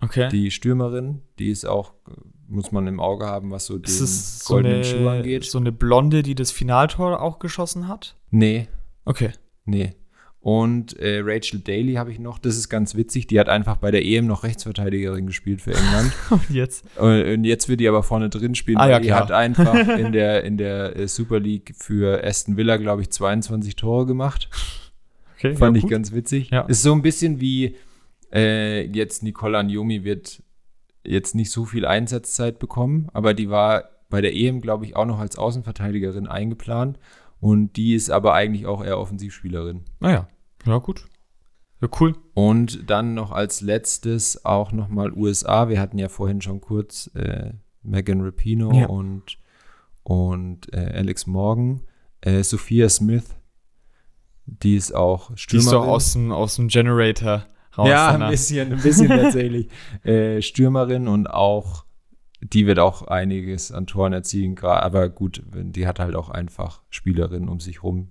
Speaker 2: Okay.
Speaker 1: die Stürmerin. Die ist auch, äh, muss man im Auge haben, was so den
Speaker 2: ist es so
Speaker 1: goldenen
Speaker 2: eine,
Speaker 1: Schuh angeht.
Speaker 2: so eine Blonde, die das Finaltor auch geschossen hat?
Speaker 1: Nee,
Speaker 2: Okay.
Speaker 1: Nee. Und äh, Rachel Daly habe ich noch, das ist ganz witzig, die hat einfach bei der EM noch Rechtsverteidigerin gespielt für England. [LAUGHS]
Speaker 2: Und jetzt?
Speaker 1: und jetzt wird die aber vorne drin spielen,
Speaker 2: Ah, ja,
Speaker 1: die hat einfach [LAUGHS] in der, in der äh, Super League für Aston Villa, glaube ich, 22 Tore gemacht.
Speaker 2: Okay,
Speaker 1: Fand
Speaker 2: ja,
Speaker 1: ich ganz witzig.
Speaker 2: Ja.
Speaker 1: Ist so ein bisschen wie äh, jetzt Nicole Anjomi wird jetzt nicht so viel Einsatzzeit bekommen, aber die war bei der EM, glaube ich, auch noch als Außenverteidigerin eingeplant. Und die ist aber eigentlich auch eher Offensivspielerin.
Speaker 2: Naja, ja, gut. Ja, cool.
Speaker 1: Und dann noch als letztes auch nochmal USA. Wir hatten ja vorhin schon kurz äh, Megan Rapino
Speaker 2: Ja.
Speaker 1: und, und äh, Alex Morgan. Äh, Sophia Smith, die ist auch
Speaker 2: Die ist
Speaker 1: Stürmerin.
Speaker 2: doch aus dem, aus dem Generator raus.
Speaker 1: ja, ein bisschen, ein bisschen [LAUGHS] tatsächlich. Äh, Stürmerin und auch, die wird auch einiges an Toren erzielen, aber gut, die hat halt auch einfach Spielerinnen um sich rum,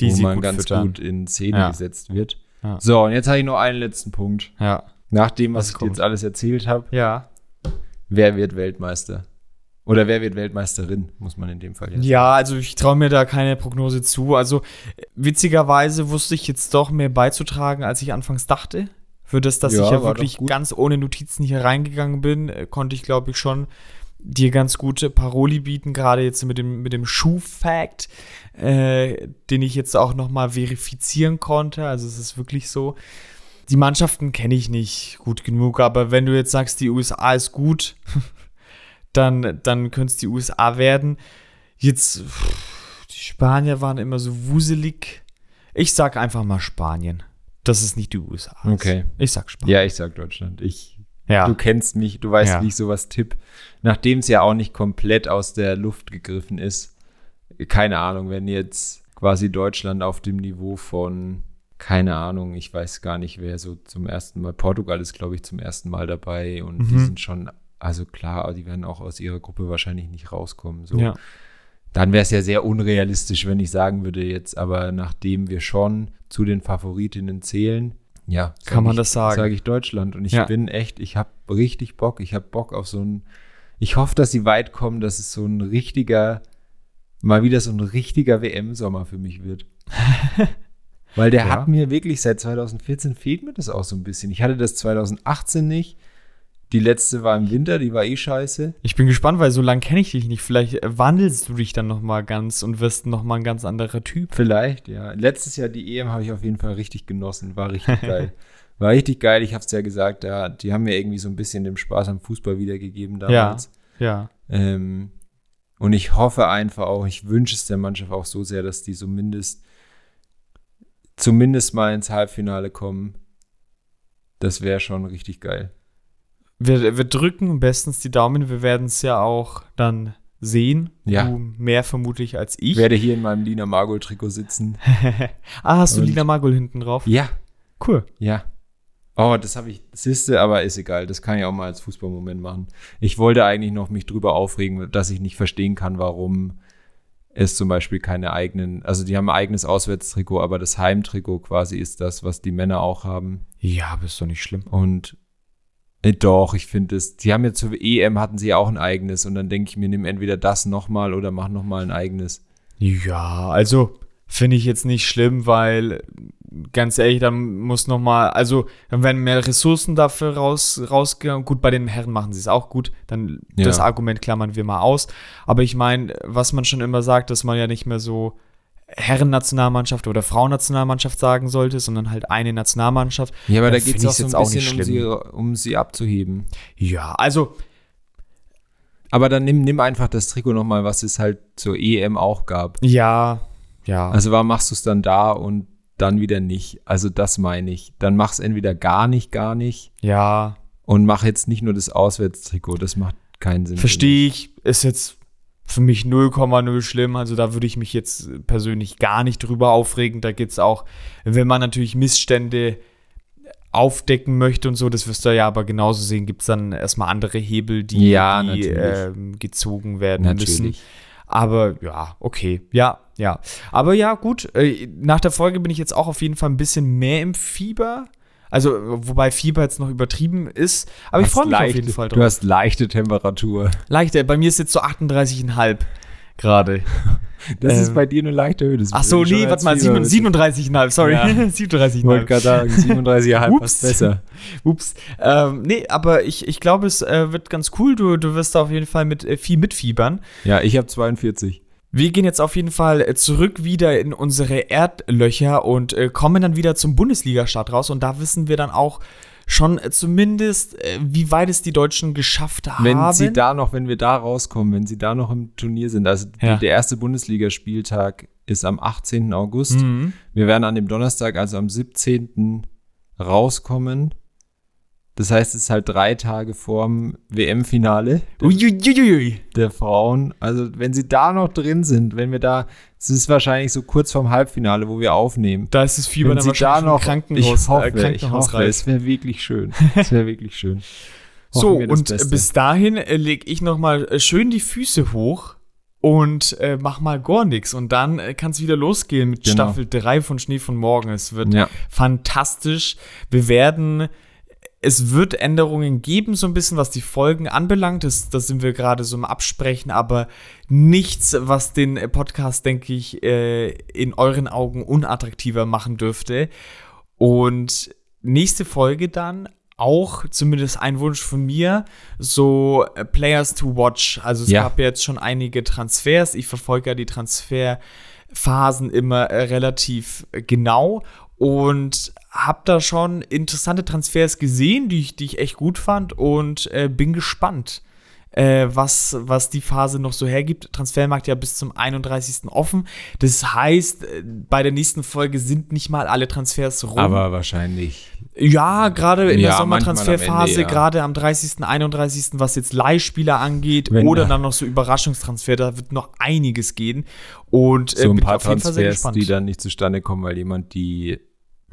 Speaker 2: die
Speaker 1: wo man
Speaker 2: gut
Speaker 1: ganz
Speaker 2: füttern.
Speaker 1: gut in Szene
Speaker 2: Ja.
Speaker 1: gesetzt wird.
Speaker 2: Ja.
Speaker 1: So, und jetzt habe ich noch einen letzten Punkt.
Speaker 2: Ja.
Speaker 1: Nach dem, was
Speaker 2: Was
Speaker 1: ich
Speaker 2: kommt?
Speaker 1: jetzt alles erzählt habe,
Speaker 2: Ja.
Speaker 1: wer wird Weltmeister? Oder wer wird Weltmeisterin, muss man in dem Fall jetzt
Speaker 2: Ja, also ich traue mir da keine Prognose zu. Also witzigerweise wusste ich jetzt doch mehr beizutragen, als ich anfangs dachte. Für das, dass
Speaker 1: Ja,
Speaker 2: ich ja wirklich ganz ohne Notizen hier reingegangen bin, äh, konnte ich, glaube ich, schon dir ganz gute Paroli bieten, gerade jetzt mit dem, mit dem Schuh-Fact, äh, den ich jetzt auch noch mal verifizieren konnte. Also es ist wirklich so. Die Mannschaften kenne ich nicht gut genug, aber wenn du jetzt sagst, die USA ist gut, [LAUGHS] dann, dann könnte es die USA werden. Jetzt, pff, die Spanier waren immer so wuselig. Ich sag einfach mal Spanien. Das ist nicht die USA. ist.
Speaker 1: Okay.
Speaker 2: Ich sag Spanien.
Speaker 1: Ja, ich sag Deutschland. Ich,
Speaker 2: Ja.
Speaker 1: Du kennst mich, du weißt,
Speaker 2: Ja.
Speaker 1: wie ich sowas tipp. Nachdem es ja auch nicht komplett aus der Luft gegriffen ist. Keine Ahnung, wenn jetzt quasi Deutschland auf dem Niveau von, keine Ahnung, ich weiß gar nicht, wer so zum ersten Mal, Portugal ist, glaube ich, zum ersten Mal dabei und die
Speaker 2: Mhm.
Speaker 1: sind schon, also klar, die werden auch aus ihrer Gruppe wahrscheinlich nicht rauskommen. So.
Speaker 2: ja.
Speaker 1: Dann wäre es ja sehr unrealistisch, wenn ich sagen würde jetzt, aber nachdem wir schon zu den Favoritinnen zählen, ja,
Speaker 2: Kann man
Speaker 1: ich,
Speaker 2: das sagen.
Speaker 1: Sage ich Deutschland. Und ich
Speaker 2: Ja.
Speaker 1: bin echt, ich habe richtig Bock. Ich habe Bock auf so ein, ich hoffe, dass sie weit kommen, dass es so ein richtiger, mal wieder so ein richtiger WM-Sommer für mich wird. [LAUGHS] Weil der
Speaker 2: Ja.
Speaker 1: hat mir wirklich seit 2014 fehlt mir das auch so ein bisschen. Ich hatte das 2018 nicht. Die letzte war im Winter, die war eh scheiße.
Speaker 2: Ich bin gespannt, weil so lange kenne ich dich nicht. Vielleicht äh, wandelst du dich dann noch mal ganz und wirst noch mal ein ganz anderer Typ.
Speaker 1: Vielleicht, ja. Letztes Jahr die EM habe ich auf jeden Fall richtig genossen. War richtig geil. [LAUGHS] War richtig geil. Ich habe es ja gesagt, da, die haben mir irgendwie so ein bisschen den Spaß am Fußball wiedergegeben damals.
Speaker 2: Ja.
Speaker 1: Ähm, und ich hoffe einfach auch, ich wünsche es der Mannschaft auch so sehr, dass die zumindest, zumindest mal ins Halbfinale kommen. Das wäre schon richtig geil.
Speaker 2: Wir, wir drücken bestens die Daumen. Wir werden es ja auch dann sehen.
Speaker 1: Ja.
Speaker 2: Du mehr vermutlich als ich.
Speaker 1: Ich werde hier in meinem Lina Margol-Trikot sitzen. [LAUGHS]
Speaker 2: ah, hast du
Speaker 1: Und-
Speaker 2: Lina Magul hinten drauf?
Speaker 1: Ja,
Speaker 2: Cool.
Speaker 1: ja. Oh, das habe ich, siehste, aber ist egal. Das kann ich auch mal als Fußballmoment machen. Ich wollte eigentlich noch mich drüber aufregen, dass ich nicht verstehen kann, warum es zum Beispiel keine eigenen, also die haben ein eigenes Auswärtstrikot, aber das Heimtrikot quasi ist das, was die Männer auch haben.
Speaker 2: Ja, aber ist doch nicht schlimm.
Speaker 1: Und doch, ich finde es, die haben ja zur EM hatten sie ja auch ein eigenes und dann denke ich mir, nimm entweder das nochmal oder mach nochmal ein eigenes.
Speaker 2: Ja, also finde ich jetzt nicht schlimm, weil ganz ehrlich, dann muss noch mal, also dann werden mehr Ressourcen dafür raus rausgegangen. Gut, bei den Herren machen sie es auch gut. Dann
Speaker 1: Ja.
Speaker 2: das Argument klammern wir mal aus. Aber ich meine, was man schon immer sagt, dass man ja nicht mehr so Herrennationalmannschaft oder Frauennationalmannschaft sagen sollte, sondern halt eine Nationalmannschaft.
Speaker 1: Ja, aber da geht es auch so ein
Speaker 2: jetzt auch nicht
Speaker 1: bisschen um sie, um sie abzuheben.
Speaker 2: Ja, also
Speaker 1: Aber dann nimm, nimm einfach das Trikot nochmal, was es halt zur EM auch gab.
Speaker 2: ja, ja.
Speaker 1: Also warum machst du es dann da und dann wieder nicht? Also das meine ich. Dann mach's entweder gar nicht, gar nicht
Speaker 2: ja,
Speaker 1: und mach jetzt nicht nur das Auswärtstrikot. Das macht keinen Sinn.
Speaker 2: Verstehe ich, ist jetzt für mich 0,0 schlimm. Also da würde ich mich jetzt persönlich gar nicht drüber aufregen. Da geht es auch, wenn man natürlich Missstände aufdecken möchte und so, das wirst du ja aber genauso sehen, gibt es dann erstmal andere Hebel, die,
Speaker 1: Ja,
Speaker 2: die ähm, gezogen werden müssen.
Speaker 1: Natürlich.
Speaker 2: Aber ja, okay. Ja, ja. Aber ja, gut. Äh, nach der Folge bin ich jetzt auch auf jeden Fall ein bisschen mehr im Fieber. Also, wobei Fieber jetzt noch übertrieben ist. Aber ich freue mich auf
Speaker 1: leichte-
Speaker 2: jeden Fall
Speaker 1: Du hast leichte Temperatur.
Speaker 2: Leichter, bei mir ist jetzt so 38,5 gerade. [LAUGHS]
Speaker 1: Das
Speaker 2: Ähm,
Speaker 1: ist bei dir eine leichte Höhe. Das
Speaker 2: Ach so, nee, warte mal,
Speaker 1: als Fieber
Speaker 2: 7
Speaker 1: wissen.
Speaker 2: 37,5, sorry.
Speaker 1: Ja. [LAUGHS] Ich wollte
Speaker 2: 37,5.
Speaker 1: gerade sagen, 37,5
Speaker 2: Ups.
Speaker 1: passt besser. [LAUGHS]
Speaker 2: Ups. Ähm, nee, aber ich, ich glaube, es äh, wird ganz cool. Du, du wirst da auf jeden Fall mit äh, viel mitfiebern.
Speaker 1: Ja, ich habe 42.
Speaker 2: Wir gehen jetzt auf jeden Fall äh, zurück wieder in unsere Erdlöcher und äh, kommen dann wieder zum Bundesliga-Start raus. Und da wissen wir dann auch schon äh, zumindest, äh, wie weit es die Deutschen geschafft haben.
Speaker 1: Wenn sie da noch, wenn wir da rauskommen, wenn sie da noch im Turnier sind, also
Speaker 2: Ja.
Speaker 1: der erste Bundesligaspieltag ist am 18. August.
Speaker 2: Mhm.
Speaker 1: Wir werden an dem Donnerstag, also am 17. rauskommen. Das heißt, es ist halt drei Tage vorm WM-Finale der Frauen. Also, wenn sie da noch drin sind, wenn wir da, es ist wahrscheinlich so kurz vorm Halbfinale, wo wir aufnehmen.
Speaker 2: Da ist das Fieber
Speaker 1: wenn
Speaker 2: dann
Speaker 1: sie da noch,
Speaker 2: Krankenhaus,
Speaker 1: ich hoffe,
Speaker 2: äh,
Speaker 1: ich
Speaker 2: Krankenhaus
Speaker 1: hoffe, es wäre wirklich schön. [LAUGHS] Es wäre wirklich schön.
Speaker 2: So, und
Speaker 1: Beste.
Speaker 2: bis dahin äh, leg ich noch mal äh, schön die Füße hoch und äh, mach mal gar nichts. Und dann äh, kann es wieder losgehen mit
Speaker 1: Genau.
Speaker 2: Staffel 3 von Schnee von Morgen. Es wird
Speaker 1: Ja.
Speaker 2: fantastisch. Wir werden, es wird Änderungen geben, so ein bisschen, was die Folgen anbelangt. Das, das sind wir gerade so im Absprechen, aber nichts, was den Podcast, denke ich, äh, in euren Augen unattraktiver machen dürfte. Und nächste Folge dann auch zumindest ein Wunsch von mir, so Players to Watch. Also es
Speaker 1: Ja.
Speaker 2: gab ja jetzt schon einige Transfers. Ich verfolge ja die Transferphasen immer relativ genau und habe da schon interessante Transfers gesehen, die ich, die ich echt gut fand und äh, bin gespannt, äh, was, was die Phase noch so hergibt. Transfermarkt ja bis zum 31. offen. Das heißt, äh, bei der nächsten Folge sind nicht mal alle Transfers rum.
Speaker 1: Aber wahrscheinlich.
Speaker 2: Ja, gerade in
Speaker 1: Ja,
Speaker 2: der Sommertransferphase,
Speaker 1: ja.
Speaker 2: gerade am 30., 31., was jetzt Leihspieler angeht
Speaker 1: Wenn-
Speaker 2: oder dann noch so Überraschungstransfer, da wird noch einiges gehen. Und äh,
Speaker 1: So ein paar
Speaker 2: auf jeden Fall sehr
Speaker 1: Transfers,
Speaker 2: gespannt.
Speaker 1: die dann nicht zustande kommen, weil jemand die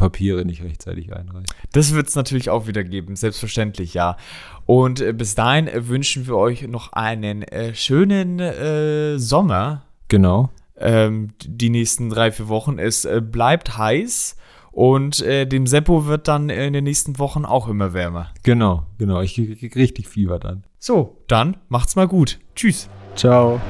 Speaker 1: Papiere nicht rechtzeitig einreicht.
Speaker 2: Das wird es natürlich auch wieder geben, selbstverständlich, ja. Und äh, bis dahin äh, wünschen wir euch noch einen äh, schönen äh, Sommer.
Speaker 1: Genau.
Speaker 2: Ähm, die nächsten drei, vier Wochen. Es äh, bleibt heiß und äh, dem Seppo wird dann in den nächsten Wochen auch immer wärmer.
Speaker 1: Genau, genau. Ich krieg richtig Fieber dann.
Speaker 2: So, dann macht's mal gut. Tschüss.
Speaker 1: Ciao.